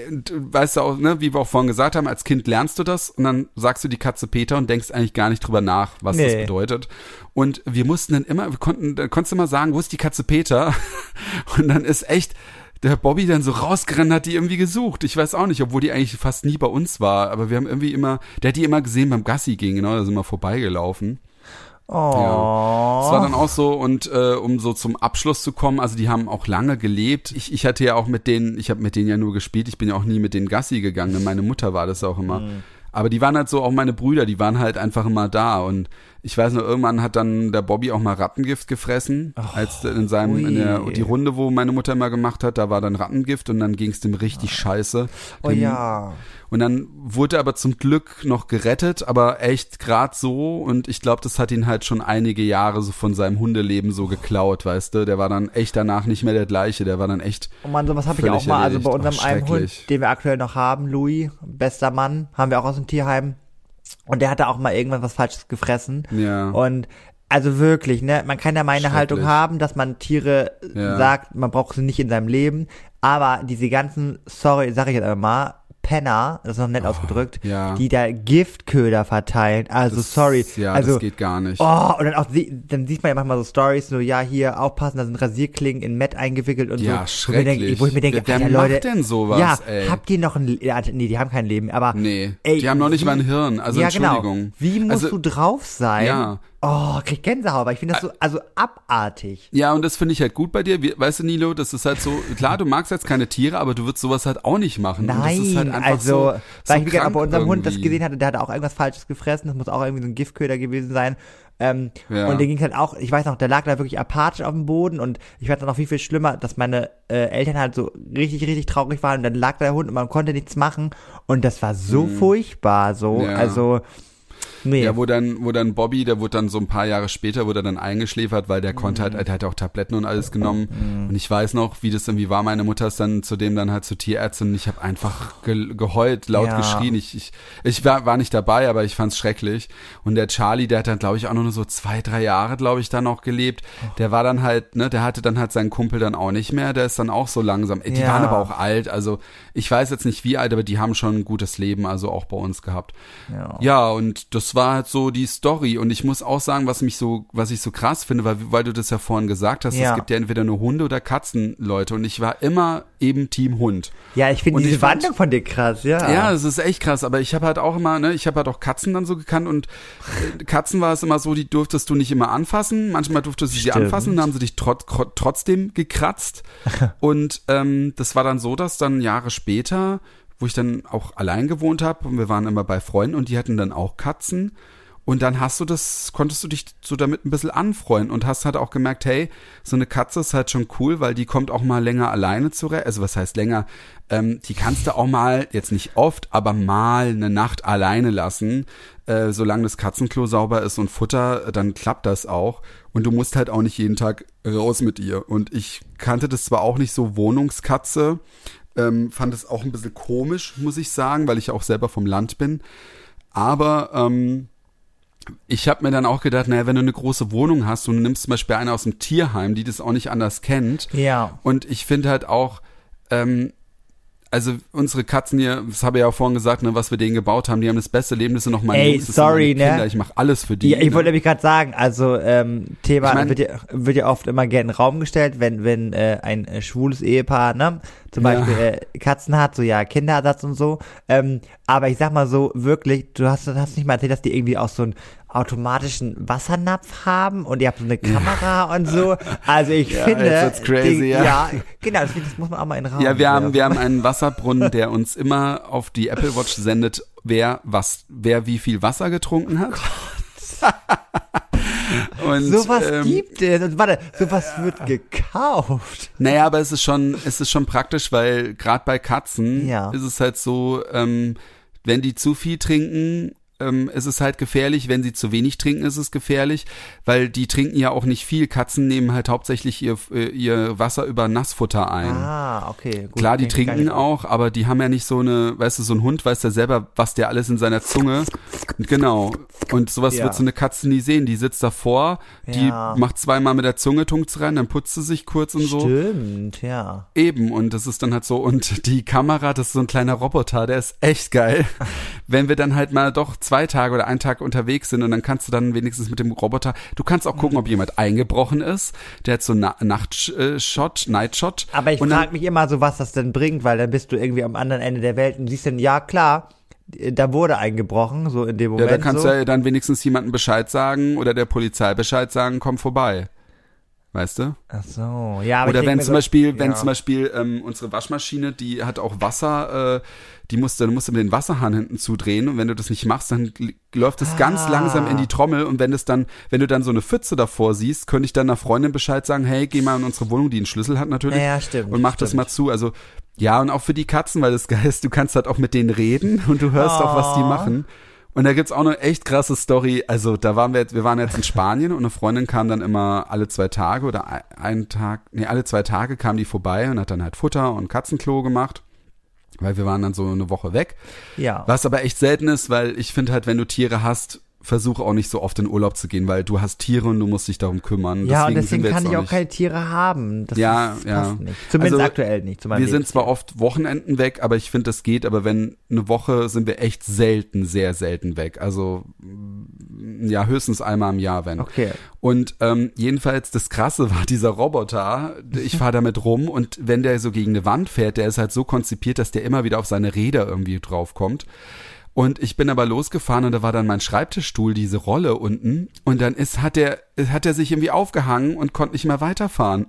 Und, äh, weißt du auch, ne, wie wir auch vorhin gesagt haben, als Kind lernst du das und dann sagst du die Katze Peter und denkst eigentlich gar nicht drüber nach, was das Nee. bedeutet. Und wir mussten dann immer, wir konnten, da konntest du immer sagen, wo ist die Katze Peter? Und dann ist echt der Bobby dann so rausgerannt, hat die irgendwie gesucht. Ich weiß auch nicht, obwohl die eigentlich fast nie bei uns war, aber wir haben irgendwie immer, der hat die immer gesehen beim Gassi gehen, genau, da sind wir vorbeigelaufen. Oh. Es war dann auch so, und äh, um so zum Abschluss zu kommen, also die haben auch lange gelebt. Ich, ich hatte ja auch mit denen, ich habe mit denen ja nur gespielt, ich bin ja auch nie mit denen Gassi gegangen, ne? meine Mutter war das auch immer. Aber die waren halt so, auch meine Brüder, die waren halt einfach immer da. Und ich weiß noch, irgendwann hat dann der Bobby auch mal Rattengift gefressen, als in seinem, in der, ui. die Runde, wo meine Mutter immer gemacht hat, da war dann Rattengift und dann ging es dem richtig scheiße. oh Dem- ja. und dann wurde er aber zum Glück noch gerettet, aber echt grad so. Und ich glaube, das hat ihn halt schon einige Jahre so von seinem Hundeleben so geklaut, weißt du. Der war dann echt danach nicht mehr der gleiche. Der war dann echt. Oh Mann, sowas habe ich auch mal. Also bei unserem Ach, einen. Hund, den wir aktuell noch haben, Louis, bester Mann, haben wir auch aus dem Tierheim. Und der hatte auch mal irgendwann was Falsches gefressen. Ja. Und also wirklich, ne, man kann ja meine Haltung haben, dass man Tiere Ja. sagt, man braucht sie nicht in seinem Leben. Aber diese ganzen, sorry, sag ich jetzt einmal mal, Penner, das ist noch nett ausgedrückt, Oh, ja. die da Giftköder verteilen. Also Das- sorry. Ja, also, das geht gar nicht. Oh, und dann auch, dann sieht man ja manchmal so Stories, so, ja, hier aufpassen, da sind Rasierklingen in Matt eingewickelt und Ja, so. Schrecklich. wo ich mir denke, Wer- wer Alter, macht Leute, denn sowas, ja, ey? habt ihr noch ein, ja, nee, die haben kein Leben, aber, Nee, ey, die haben noch nicht wie- mal ein Hirn. Also ja, Entschuldigung. genau. Wie musst also, du drauf sein? Ja. Oh, krieg Gänsehaut, weil ich finde das so, also abartig. Ja, und das finde ich halt gut bei dir. Weißt du, Nilo, das ist halt so, klar, du magst jetzt keine Tiere, aber du würdest sowas halt auch nicht machen. das Nein, ist halt also, so, weil so ich krank bei unserem Hund das irgendwie. gesehen hatte, der hatte auch irgendwas Falsches gefressen, das muss auch irgendwie so ein Giftköder gewesen sein. Ähm, Ja. Und der ging halt auch, ich weiß noch, der lag da wirklich apathisch auf dem Boden und ich weiß noch, wie viel schlimmer, dass meine äh, Eltern halt so richtig, richtig traurig waren und dann lag da der Hund und man konnte nichts machen und das war so furchtbar, so, Mhm. Ja. also, Nee. Ja, wo dann, wo dann Bobby, der wurde dann so ein paar Jahre später, wurde er dann eingeschläfert, weil der konnte halt, der hat auch Tabletten und alles genommen. Und ich weiß noch, wie das irgendwie war. Meine Mutter ist dann zudem dann halt zur Tierärztin und ich habe einfach ge geheult, laut Ja. geschrien. Ich, ich, ich war, war nicht dabei, aber ich fand's schrecklich. Und der Charlie, der hat dann, glaube ich, auch nur so zwei, drei Jahre, glaube ich, dann noch gelebt. Der war dann halt, ne, der hatte dann halt seinen Kumpel dann auch nicht mehr. Der ist dann auch so langsam. Die Ja. waren aber auch alt. Also ich weiß jetzt nicht wie alt, aber die haben schon ein gutes Leben, also auch bei uns gehabt. Ja. Ja, und das war halt so die Story. Und ich muss auch sagen, was mich so, was ich so krass finde, weil, weil du das ja vorhin gesagt hast, Ja. es gibt ja entweder nur Hunde oder Katzenleute. Und ich war immer eben Team Hund. Ja, ich finde Und diese Wandlung von dir krass, ja. Ja, es ist echt krass, aber ich habe halt auch immer, ne, ich habe halt auch Katzen dann so gekannt und äh, Katzen war es immer so, die durftest du nicht immer anfassen. Manchmal durftest du sie anfassen, dann haben sie dich trot tro- trotzdem gekratzt. und ähm, das war dann so, dass dann Jahre später, wo ich dann auch allein gewohnt habe und wir waren immer bei Freunden und die hatten dann auch Katzen. Und dann hast du das, konntest du dich so damit ein bisschen anfreunden und hast halt auch gemerkt, hey, so eine Katze ist halt schon cool, weil die kommt auch mal länger alleine zurecht. Also was heißt länger? Ähm, die kannst du auch mal, jetzt nicht oft, aber mal eine Nacht alleine lassen. Äh, solange das Katzenklo sauber ist und Futter, äh, dann klappt das auch. Und du musst halt auch nicht jeden Tag raus mit ihr. Und ich kannte das zwar auch nicht so Wohnungskatze, ähm, fand es auch ein bisschen komisch, muss ich sagen, weil ich auch selber vom Land bin. Aber ähm, ich habe mir dann auch gedacht, naja, wenn du eine große Wohnung hast und du nimmst zum Beispiel eine aus dem Tierheim, die das auch nicht anders kennt. Ja. Und ich finde halt auch, ähm, also unsere Katzen hier, das habe ich ja auch vorhin gesagt, ne, was wir denen gebaut haben, die haben das beste Leben, das sind noch meine Ey, Jungs, das sind sorry, meine Kinder, ne? ich mache alles für die. Ja, ich wollte ne? nämlich gerade sagen, also ähm, Thema Ich mein- wird, ja, wird ja oft immer gerne in den Raum gestellt, wenn wenn äh, ein äh, schwules Ehepaar, ne, zum Ja. Beispiel äh, Katzen hat, so ja Kinderersatz und so. Ähm, aber ich sag mal so wirklich, du hast hast nicht mal erzählt, dass die irgendwie auch so einen automatischen Wassernapf haben und ihr habt so eine Kamera und so. Also ich Ja, finde, crazy, die, ja. genau, das, das muss man auch mal in den Raum. Ja, wir haben, werfen. wir haben einen Wasserbrunnen, der uns immer auf die Apple Watch sendet, wer was, wer wie viel Wasser getrunken hat. Und, Sowas ähm, gibt es. Und warte, sowas wird gekauft. Naja, aber es ist schon, es ist schon praktisch, weil gerade bei Katzen Ja. ist es halt so, ähm, wenn die zu viel trinken, ähm, ist es halt gefährlich. Wenn sie zu wenig trinken, ist es gefährlich, weil die trinken ja auch nicht viel. Katzen nehmen halt hauptsächlich ihr, äh, ihr Wasser über Nassfutter ein. Ah, okay. Gut, Klar, die trinken auch, aber die haben ja nicht so eine, weißt du, so ein Hund weiß ja selber, was der alles in seiner Zunge. Genau. Und sowas Ja. wird so eine Katze nie sehen. Die sitzt davor, die Ja. macht zweimal mit der Zunge tunkt's rein, dann putzt sie sich kurz und so. Stimmt, ja. Eben, und das ist dann halt so, und die Kamera, das ist so ein kleiner Roboter, der ist echt geil. Wenn wir dann halt mal doch zwei Tage oder einen Tag unterwegs sind und dann kannst du dann wenigstens mit dem Roboter, du kannst auch gucken, ob jemand eingebrochen ist, der hat so Na Nachtshot, Nightshot. Aber ich frage mich immer so, was das denn bringt, weil dann bist du irgendwie am anderen Ende der Welt und siehst dann, ja klar, da wurde eingebrochen, so in dem Ja, Moment. da kannst so. du ja dann wenigstens jemandem Bescheid sagen oder der Polizei Bescheid sagen, komm vorbei. Weißt du? Ach so, ja, aber Oder wenn zum so, Beispiel, wenn ja. zum Beispiel ähm, unsere Waschmaschine, die hat auch Wasser, äh, die musst, du- musst den Wasserhahn hinten zudrehen und wenn du das nicht machst, dann läuft es ganz Ah. langsam in die Trommel und wenn das dann, wenn du dann so eine Pfütze davor siehst, könnte ich dann einer Freundin Bescheid sagen, hey, geh mal in unsere Wohnung, die einen Schlüssel hat natürlich Ja, ja, stimmt, und mach das stimmt. mal zu. Also ja, und auch für die Katzen, weil das geil ist, du kannst halt auch mit denen reden und du hörst auch, was die Oh. machen. Und da gibt's auch eine echt krasse Story. Also da waren wir jetzt, wir waren jetzt in Spanien und eine Freundin kam dann immer alle zwei Tage oder ein- einen Tag, nee, alle zwei Tage kam die vorbei und hat dann halt Futter und Katzenklo gemacht. Weil wir waren dann so eine Woche weg. ja. Was aber echt selten ist, weil ich finde halt, wenn du Tiere hast, versuche auch nicht so oft in Urlaub zu gehen, weil du hast Tiere und du musst dich darum kümmern. ja, und sind deswegen kann ich auch nicht- keine Tiere haben. Das Ja, ist, ja. passt nicht. Zumindest Also, aktuell nicht. Wir sind Lebensziel. zwar oft Wochenenden weg, aber ich finde, das geht. Aber wenn eine Woche sind wir echt selten, sehr selten weg. Also mm, ja, höchstens einmal im Jahr, wenn. Okay. Und ähm, jedenfalls das Krasse war dieser Roboter. Ich fahre damit rum und wenn der so gegen eine Wand fährt, der ist halt so konzipiert, dass der immer wieder auf seine Räder irgendwie draufkommt. Und ich bin aber losgefahren und da war dann mein Schreibtischstuhl, diese Rolle unten. Und dann ist, hat der, hat er sich irgendwie aufgehangen und konnte nicht mehr weiterfahren.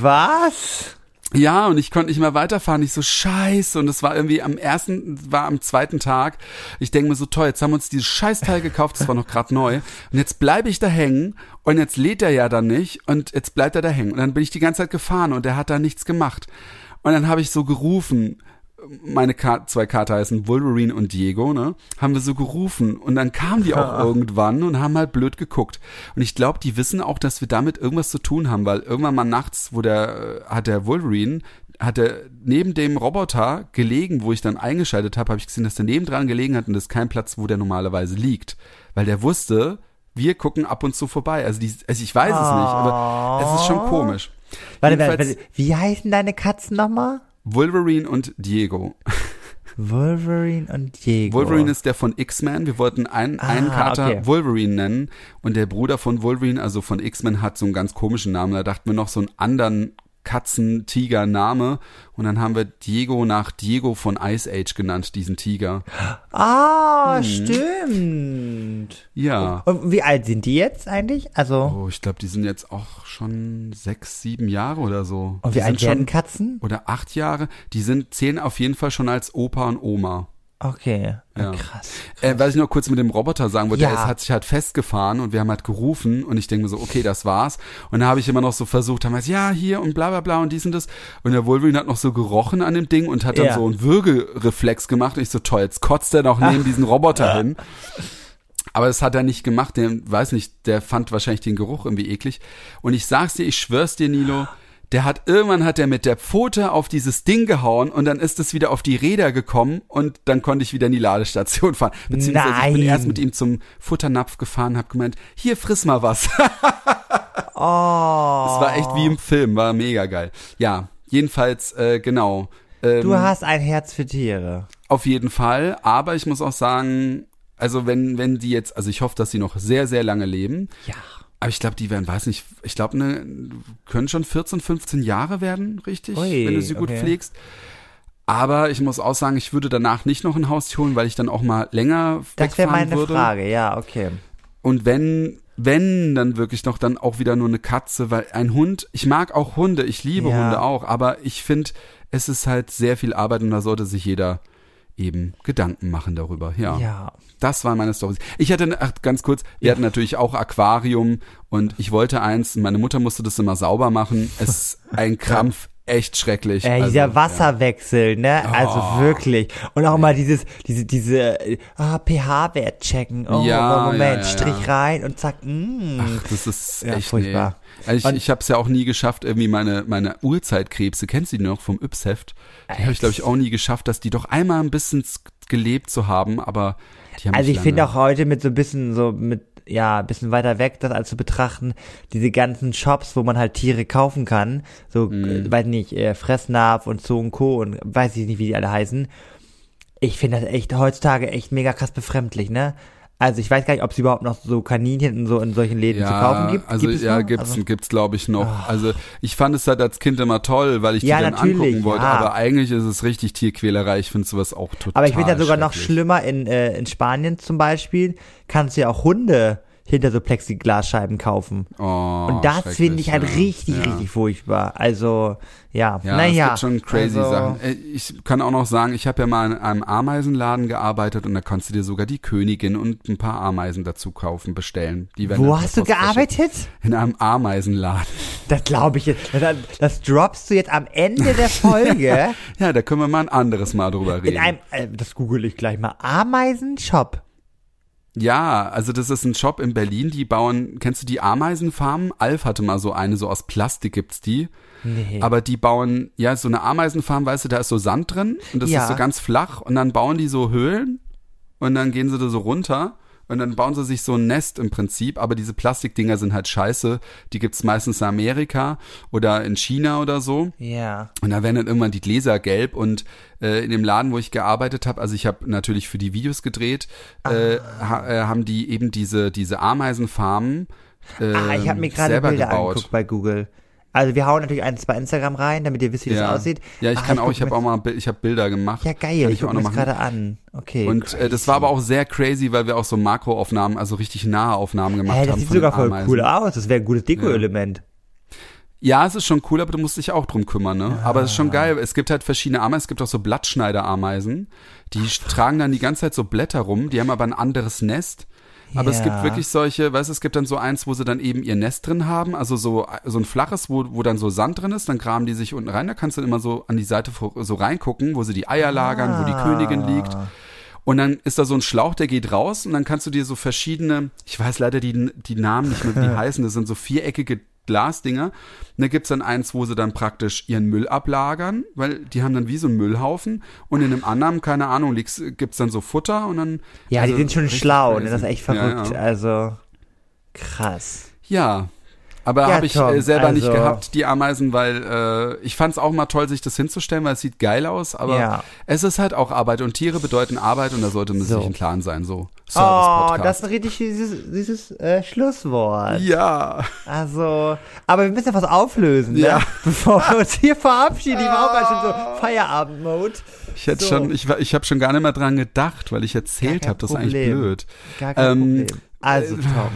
Was? Ja, und ich konnte nicht mehr weiterfahren. Ich so, scheiße. Und es war irgendwie am ersten, war am zweiten Tag. Ich denke mir so, toll, jetzt haben wir uns dieses Scheißteil gekauft, das war noch gerade neu. Und jetzt bleibe ich da hängen und jetzt lädt er ja dann nicht und jetzt bleibt er da hängen. Und dann bin ich die ganze Zeit gefahren und er hat da nichts gemacht. Und dann habe ich so gerufen, meine Ka zwei Kater heißen Wolverine und Diego, ne, haben wir so gerufen und dann kamen die auch irgendwann und haben halt blöd geguckt. Und ich glaube, die wissen auch, dass wir damit irgendwas zu tun haben, weil irgendwann mal nachts, wo der, äh, hat der Wolverine hat er neben dem Roboter gelegen, wo ich dann eingeschaltet habe, habe ich gesehen, dass der nebendran gelegen hat und das ist kein Platz, wo der normalerweise liegt. Weil der wusste, wir gucken ab und zu vorbei. Also, die, also ich weiß es nicht, aber es ist schon komisch. Warte, warte, warte, wie heißen deine Katzen nochmal? Wolverine und Diego. Wolverine und Diego. Wolverine ist der von X-Men. Wir wollten einen, Ah, einen Kater okay. Wolverine nennen und der Bruder von Wolverine, also von X-Men, hat so einen ganz komischen Namen. Da dachten wir noch so einen anderen Katzen-Tiger-Name und dann haben wir Diego nach Diego von Ice Age genannt, diesen Tiger. Ah, Hm. stimmt. Ja. Und wie alt sind die jetzt eigentlich? Also, Oh, ich glaube, die sind jetzt auch schon sechs, sieben Jahre oder so. und wie alt sind werden Katzen? oder acht Jahre. Die sind zählen auf jeden Fall schon als Opa und Oma. Okay, Ja. krass. Äh, was ich noch kurz mit dem Roboter sagen wollte, Ja. er ist- hat sich halt festgefahren und wir haben halt gerufen und ich denke mir so, okay, das war's. Und dann habe ich immer noch so versucht, haben wir ja, hier und bla bla bla und dies und das. Und der Wolverine hat noch so gerochen an dem Ding und hat dann Ja. so einen Würgereflex gemacht. Und ich so, toll, jetzt kotzt er noch neben diesen Roboter hin. Aber das hat er nicht gemacht, der weiß nicht, der fand wahrscheinlich den Geruch irgendwie eklig. Und ich sag's dir, ich schwör's dir, Nilo, der hat irgendwann hat er mit der Pfote auf dieses Ding gehauen und dann ist es wieder auf die Räder gekommen und dann konnte ich wieder in die Ladestation fahren. Beziehungsweise ich bin Nein. erst mit ihm zum Futternapf gefahren, hab gemeint, hier friss mal was. Oh. Das war echt wie im Film, war mega geil. Ja, jedenfalls, äh, genau. Ähm, Du hast ein Herz für Tiere. Auf jeden Fall, aber ich muss auch sagen, also wenn, wenn die jetzt, also ich hoffe, dass sie noch sehr, sehr lange leben, Ja. Aber ich glaube, die werden, weiß nicht, ich glaube, ne, können schon 14, 15 Jahre werden, richtig, Ui, wenn du sie gut okay. pflegst. Aber ich muss auch sagen, ich würde danach nicht noch ein Haustier holen, weil ich dann auch mal länger Das wäre wegfahren meine würde. Frage, ja, okay. Und wenn, wenn, dann wirklich noch dann auch wieder nur eine Katze, weil ein Hund, ich mag auch Hunde, ich liebe Ja. Hunde auch, aber ich finde, es ist halt sehr viel Arbeit und da sollte sich jeder eben Gedanken machen darüber. Ja. Ja. Das waren meine Storys. Ich hatte, ach, ganz kurz, wir hatten natürlich auch Aquarium und ich wollte eins, meine Mutter musste das immer sauber machen. Es ist ein Krampf, echt schrecklich. Äh, Also, dieser Wasserwechsel, ne? Also Oh. wirklich. Und auch mal dieses, diese, diese, ah, pH-Wert checken. Oh, Ja, Moment, ja, ja, Strich ja. rein und zack, mm. Ach, das ist Ja, echt furchtbar. Nee. Also ich, ich habe es ja auch nie geschafft, irgendwie meine meine Uhrzeitkrebse, kennst du die noch vom Yps-Heft? Die habe ich glaube ich auch nie geschafft, dass die doch einmal ein bisschen gelebt zu haben, aber die haben Also ich finde auch heute mit so ein bisschen so mit ja, ein bisschen weiter weg, das als zu betrachten, diese ganzen Shops, wo man halt Tiere kaufen kann, so, Mhm. äh, weiß nicht, äh, Fressnapf und so und Co. und weiß ich nicht, wie die alle heißen. Ich finde das echt heutzutage echt mega krass befremdlich, ne? Also ich weiß gar nicht, ob es überhaupt noch so Kaninchen in so in solchen Läden zu kaufen gibt. Also gibt es ja, noch? gibt's Also, gibt's glaube ich noch. Also ich fand es halt als Kind immer toll, weil ich Ja, die dann angucken wollte, ja. aber eigentlich ist es richtig Tierquälerei. Ich finde sowas auch total aber ich finde ja sogar noch schlimmer in, äh, in Spanien zum Beispiel, kannst du ja auch Hunde hinter so Plexiglasscheiben kaufen. Oh, Und das finde ich halt richtig, ja. richtig furchtbar. Also, ja, Ja, naja. es gibt schon crazy also, Sachen. Äh, Ich kann auch noch sagen, ich habe ja mal in einem Ameisenladen gearbeitet und da konntest du dir sogar die Königin und ein paar Ameisen dazu kaufen, bestellen. Die werden Wo hast du gearbeitet? In einem Ameisenladen. Das glaube ich jetzt. Das, das droppst du jetzt am Ende der Folge Ja, da können wir mal ein anderes Mal drüber reden. in einem, äh, das google ich gleich mal, Ameisenshop. Ja, also das ist ein Shop in Berlin, die bauen, kennst du die Ameisenfarmen? Alf hatte mal so eine, so aus Plastik gibt's die. Nee. Aber die bauen, ja, so eine Ameisenfarm, weißt du, da ist so Sand drin und das Ja. ist so ganz flach und dann bauen die so Höhlen und dann gehen sie da so runter und dann bauen sie sich so ein Nest im Prinzip, aber diese Plastikdinger sind halt scheiße. Die gibt's meistens in Amerika oder in China oder so. ja. Und da werden dann irgendwann die Gläser gelb und äh, in dem Laden, wo ich gearbeitet habe, also ich habe natürlich für die Videos gedreht, äh, ha, äh, haben die eben diese diese Ameisenfarmen äh, Ah, ich habe mir gerade selber Bilder gebaut. angeguckt bei Google. Also wir hauen natürlich eins bei Instagram rein, damit ihr wisst, wie ja. das aussieht. Ja, ich Ah, kann auch, guck ich habe auch mal, ich habe Bilder gemacht. Ja, geil, Kann ich gucke auch mir das machen. gerade an. Okay. Und äh, das war aber auch sehr crazy, weil wir auch so Makroaufnahmen, also richtig nahe Aufnahmen gemacht Hä, das haben. sieht von sogar voll Ameisen. cool aus. Das wäre ein gutes Deko-Element. Ja, es ist schon cool, aber du musst dich auch drum kümmern, ne? Aber es ist schon geil. Es gibt halt verschiedene Ameisen. Es gibt auch so Blattschneiderameisen. Die tragen dann die ganze Zeit so Blätter rum. Die haben aber ein anderes Nest. Aber es gibt wirklich solche, weißt du, es gibt dann so eins, wo sie dann eben ihr Nest drin haben, also so, so ein flaches, wo, wo dann so Sand drin ist, dann graben die sich unten rein, da kannst du immer so an die Seite so reingucken, wo sie die Eier lagern, wo die Ah. Königin liegt. Und dann ist da so ein Schlauch, der geht raus und dann kannst du dir so verschiedene, ich weiß leider die, die Namen nicht mehr, wie die heißen, das sind so viereckige Glasdinger. Und da gibt's dann eins, wo sie dann praktisch ihren Müll ablagern, weil die haben dann wie so einen Müllhaufen. Und in einem anderen, keine Ahnung, liegt's- gibt's dann so Futter und dann. Ja, also die sind schon schlau, ne? Das ist echt Ja, verrückt. Ja, Also, krass. ja. Aber Ja, habe ich Tom, äh, selber nicht also- gehabt, die Ameisen, weil äh, ich fand's auch mal toll, sich das hinzustellen, weil es sieht geil aus, aber Ja. es ist halt auch Arbeit und Tiere bedeuten Arbeit und da sollte man So. sich im Klaren sein, so. Oh, Service-Podcast. das ist ein richtig süßes, süßes äh, Schlusswort. Ja. Also, aber wir müssen ja was auflösen, Ja. ne? Bevor wir uns hier verabschieden. Ich war auch mal schon so Feierabend-Mode. Ich hätte So. schon, ich, ich habe schon gar nicht mehr dran gedacht, weil ich erzählt habe, das ist eigentlich blöd. Gar kein Ähm, Problem. Also, äh, Tom.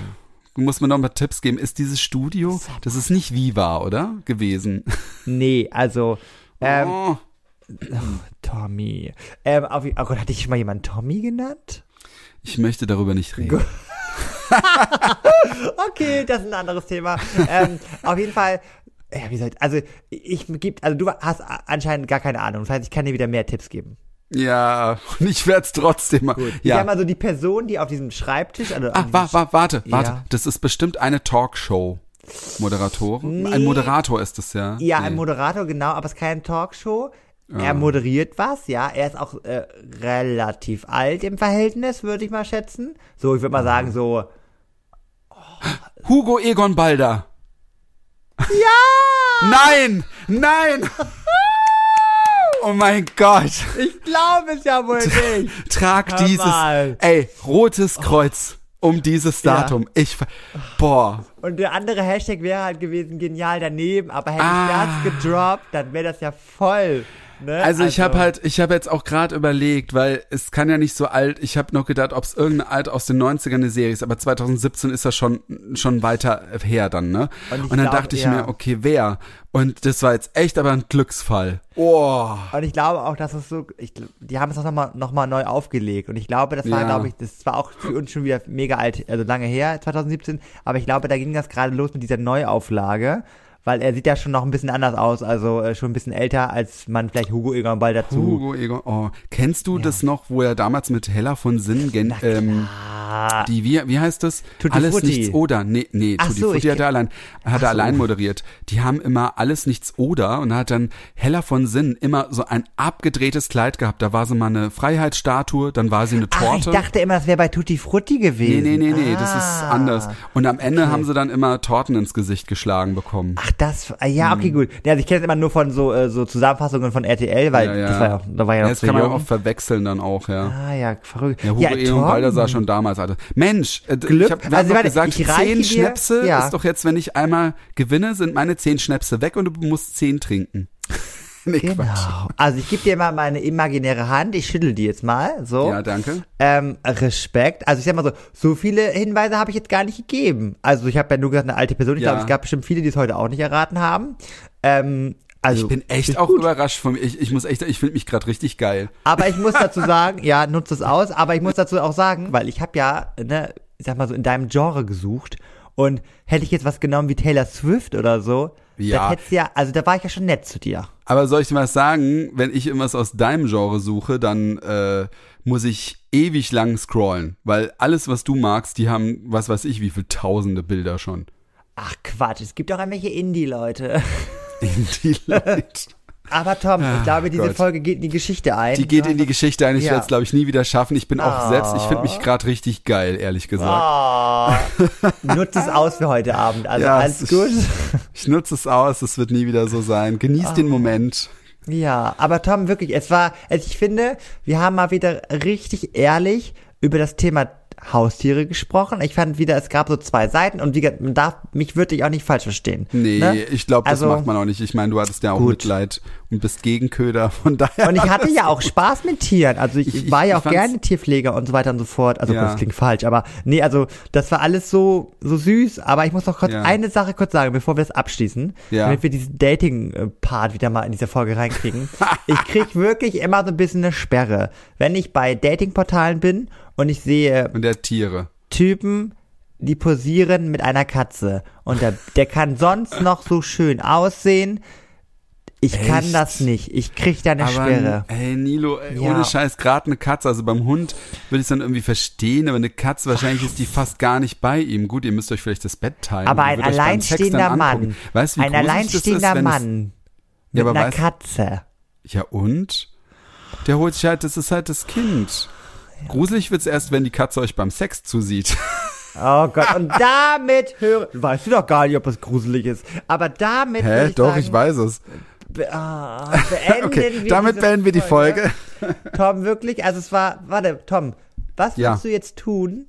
Du musst mir noch mal Tipps geben. Ist dieses Studio, das ist nicht Viva, oder? Gewesen. Nee, also, ähm, oh, Tommy. Ähm, auf, oh Gott, hatte ich schon mal jemanden Tommy genannt? Ich möchte darüber nicht reden. Okay, das ist ein anderes Thema. ähm, auf jeden Fall, ja, wie soll ich, also ich gibt, also du hast anscheinend gar keine Ahnung. Das heißt, ich kann dir wieder mehr Tipps geben. Ja, und ich werde es trotzdem mal. Ich Ja. sag mal so, die Person, die auf diesem Schreibtisch, also Ah, wa, wa, warte, warte. Ja. Das ist bestimmt eine Talkshow. Moderatorin? Nee. Ein Moderator ist es ja. Ja, Nee. ein Moderator, genau, aber es ist keine Talkshow. Er moderiert was, ja. Er ist auch äh, relativ alt im Verhältnis, würde ich mal schätzen. So, ich würde mal sagen, so. Hugo Egon Balder. Ja! Nein! Nein! Oh mein Gott! Ich glaube es ja wohl nicht. Trag Hör dieses, mal. ey, rotes Kreuz um dieses Ja. Datum. Ich, ver- boah. Und der andere Hashtag wäre halt gewesen, genial daneben, aber hätte Ah. ich das gedroppt, dann wäre das ja voll. Ne? Also ich habe halt, ich habe jetzt auch gerade überlegt, weil es kann ja nicht so alt, ich habe noch gedacht, ob es irgendeine alt aus den 90ern eine Serie ist, aber 2017 ist das schon schon weiter her dann, ne? Und Und, dann glaub, dachte ich ja. mir, okay, wer? Und das war jetzt echt aber ein Glücksfall. Oh. Und ich glaube auch, dass es so, ich, die haben es auch nochmal noch mal neu aufgelegt. Und ich glaube, das war, Ja. glaube ich, das war auch für uns schon wieder mega alt, also lange her, 2017. Aber ich glaube, da ging das gerade los mit dieser Neuauflage. Weil er sieht ja schon noch ein bisschen anders aus, also äh, schon ein bisschen älter, als man vielleicht Hugo Egon Ball dazu. Hugo Egon. Oh, kennst du das noch, wo er damals mit Hella von Sinn gen, ähm, Ah, die wie wie heißt das? Tutti alles Frutti. nichts oder nee nee Ach Tutti so, Frutti ich hat er allein hat er allein moderiert. Die haben immer alles nichts oder und hat dann Hella von Sinn immer so ein abgedrehtes Kleid gehabt. Da war sie mal eine Freiheitsstatue, dann war sie eine Ach, ich Torte. dachte immer, das wäre bei Tutti Frutti Nee, gewesen. nee, nee, nee, das ist Ah. anders. Und am Ende haben sie dann immer Torten ins Gesicht geschlagen bekommen. Ach, das, ah, ja, okay, gut. Ja, also ich kenne es immer nur von so, äh, so Zusammenfassungen von RTL, weil Ja, ja. das war ja, da war ja Ja, noch das so kann man auch verwechseln dann auch, ja. Ah, ja, verrückt. Ja, Hugo ja, Egon Tom. Balder sah schon damals aus. Mensch, äh, Glück. ich habe Also, warte, gesagt, zehn dir- Schnäpse ja. ist doch jetzt, wenn ich einmal gewinne, sind meine zehn Schnäpse weg und du musst zehn trinken. nee, Quatsch. Genau. Also ich gebe dir mal meine imaginäre Hand, ich schüttel die jetzt mal, so. Ja, danke. Ähm, Respekt. Also ich sag mal so, so viele Hinweise habe ich jetzt gar nicht gegeben. Also ich habe ja nur gesagt, eine alte Person. Ich Ja. glaube, es gab bestimmt viele, die es heute auch nicht erraten haben. Ähm, also Ich bin echt auch gut. überrascht von mir. Ich, ich muss echt, ich finde mich gerade richtig geil. Aber ich muss dazu sagen, ja, nutze es aus, aber ich muss dazu auch sagen, weil ich habe ja, ne, ich sag mal so, in deinem Genre gesucht und hätte ich jetzt was genommen wie Taylor Swift oder so, Ja. du ja, also da war ich ja schon nett zu dir. Aber soll ich dir was sagen? Wenn ich irgendwas aus deinem Genre suche, dann äh, muss ich ewig lang scrollen. Weil alles, was du magst, die haben, was weiß ich, wie viele tausende Bilder schon. Ach Quatsch, es gibt auch irgendwelche Indie-Leute. In die Leute. Aber Tom, ich glaube, diese Ah, Gott. Folge geht in die Geschichte ein. Die geht in die Geschichte ein. Ich Ja. werde es, glaube ich, nie wieder schaffen. Ich bin auch Oh. selbst, ich finde mich gerade richtig geil, ehrlich gesagt. Oh, nutze es aus für heute Abend. Also Ja, alles es- gut. Ich nutze es aus, es wird nie wieder so sein. Genieß Ah. den Moment. Ja, aber Tom, wirklich, es war, also ich finde, wir haben mal wieder richtig ehrlich über das Thema Haustiere gesprochen. Ich fand wieder, es gab so zwei Seiten und wie gesagt, man darf mich wirklich auch nicht falsch verstehen. Nee, ne? ich glaube, das Also- macht man auch nicht. Ich meine, du hattest ja auch Gut. Mitleid und bist Gegenköder, von daher. Und ich hatte ja auch Spaß mit Tieren. Also ich, Ich- war ja ich auch gerne Tierpfleger und so weiter und so fort. Also Ja. das klingt falsch, aber nee, also das war alles so so süß. Aber ich muss noch kurz Ja. eine Sache kurz sagen, bevor wir das abschließen, Ja. damit wir diesen Dating-Part wieder mal in diese Folge reinkriegen. ich krieg wirklich immer so ein bisschen eine Sperre, wenn ich bei Dating-Portalen bin und ich sehe Und der Tiere. Typen, die posieren mit einer Katze. Und der, der kann sonst noch so schön aussehen. Ich kann Echt? das nicht. Ich krieg da eine Aber, Sperre. ey, Nilo, ey, Ja. ohne Scheiß, gerade eine Katze, also beim Hund würde ich es dann irgendwie verstehen, aber eine Katze, wahrscheinlich ist die fast gar nicht bei ihm. Gut, ihr müsst euch vielleicht das Bett teilen. Aber ein alleinstehender. Mann. Weißt du, wie ein alleinstehender ist, Mann mit aber einer weißt- Katze. Es, ja und? Der holt sich halt, das ist halt das Kind. Gruselig wird's erst, wenn die Katze euch beim Sex zusieht. Oh Gott, und damit höre. Weißt du doch gar nicht, ob es gruselig ist. Aber damit. Hä? ich Doch, sagen, ich weiß es. Be ah, beenden Okay, wir damit beenden wir die Folge. Tom, wirklich? Also es war, warte, Tom, was Ja. würdest du jetzt tun,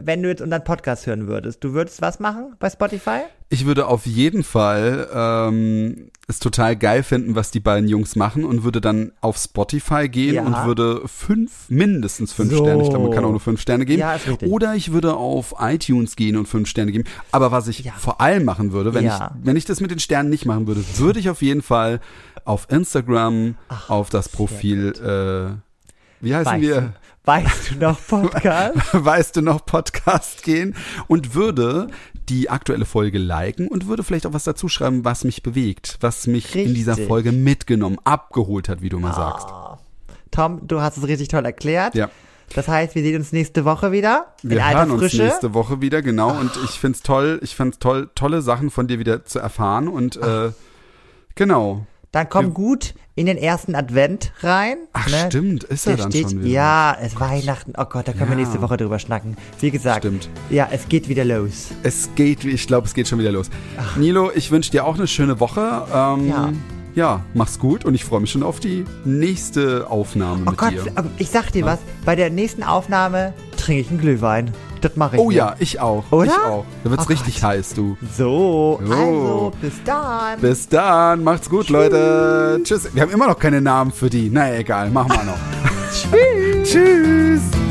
wenn du jetzt unseren Podcast hören würdest? Du würdest was machen bei Spotify? Ich würde auf jeden Fall ähm, es total geil finden, was die beiden Jungs machen und würde dann auf Spotify gehen Ja. und würde fünf, mindestens fünf So. Sterne, ich glaube, man kann auch nur fünf Sterne geben. Ja, ist richtig. Oder ich würde auf iTunes gehen und fünf Sterne geben. Aber was ich Ja. vor allem machen würde, wenn Ja. ich wenn ich das mit den Sternen nicht machen würde, würde ich auf jeden Fall auf Instagram auf das Profil äh, wie heißen Weißt wir? Weißt du noch Podcast? weißt du noch, Podcast gehen und würde die aktuelle Folge liken und würde vielleicht auch was dazu schreiben, was mich bewegt, was mich in dieser Richtig. Folge mitgenommen, abgeholt hat, wie du mal sagst. Tom, du hast es richtig toll erklärt. Ja. Das heißt, wir sehen uns nächste Woche wieder. Wir hören uns nächste Woche wieder, genau. Und ich find's toll, ich find's toll, tolle Sachen von dir wieder zu erfahren. Und äh, genau. Dann komm Wir- gut in den ersten Advent rein. Ach ne? stimmt, ist er dann steht, schon wieder. ja, es ist Weihnachten. Oh Gott, da können wir Ja. nächste Woche drüber schnacken. Wie gesagt, Stimmt. ja, es geht wieder los. Es geht, ich glaube, es geht schon wieder los. Nilo, ich wünsche dir auch eine schöne Woche. Ähm, Ja. ja, mach's gut und ich freue mich schon auf die nächste Aufnahme Oh mit Gott, dir. ich sag dir was, bei der nächsten Aufnahme trinke ich einen Glühwein. Das mache ich. Oh ja, ich auch. Oder? Ich auch. Da wird's Oh richtig heiß, du. So, Jo. also, bis dann. Bis dann, macht's gut, Leute. Tschüss. Wir haben immer noch keine Namen für die. Na egal, machen wir noch. Tschüss. Tschüss.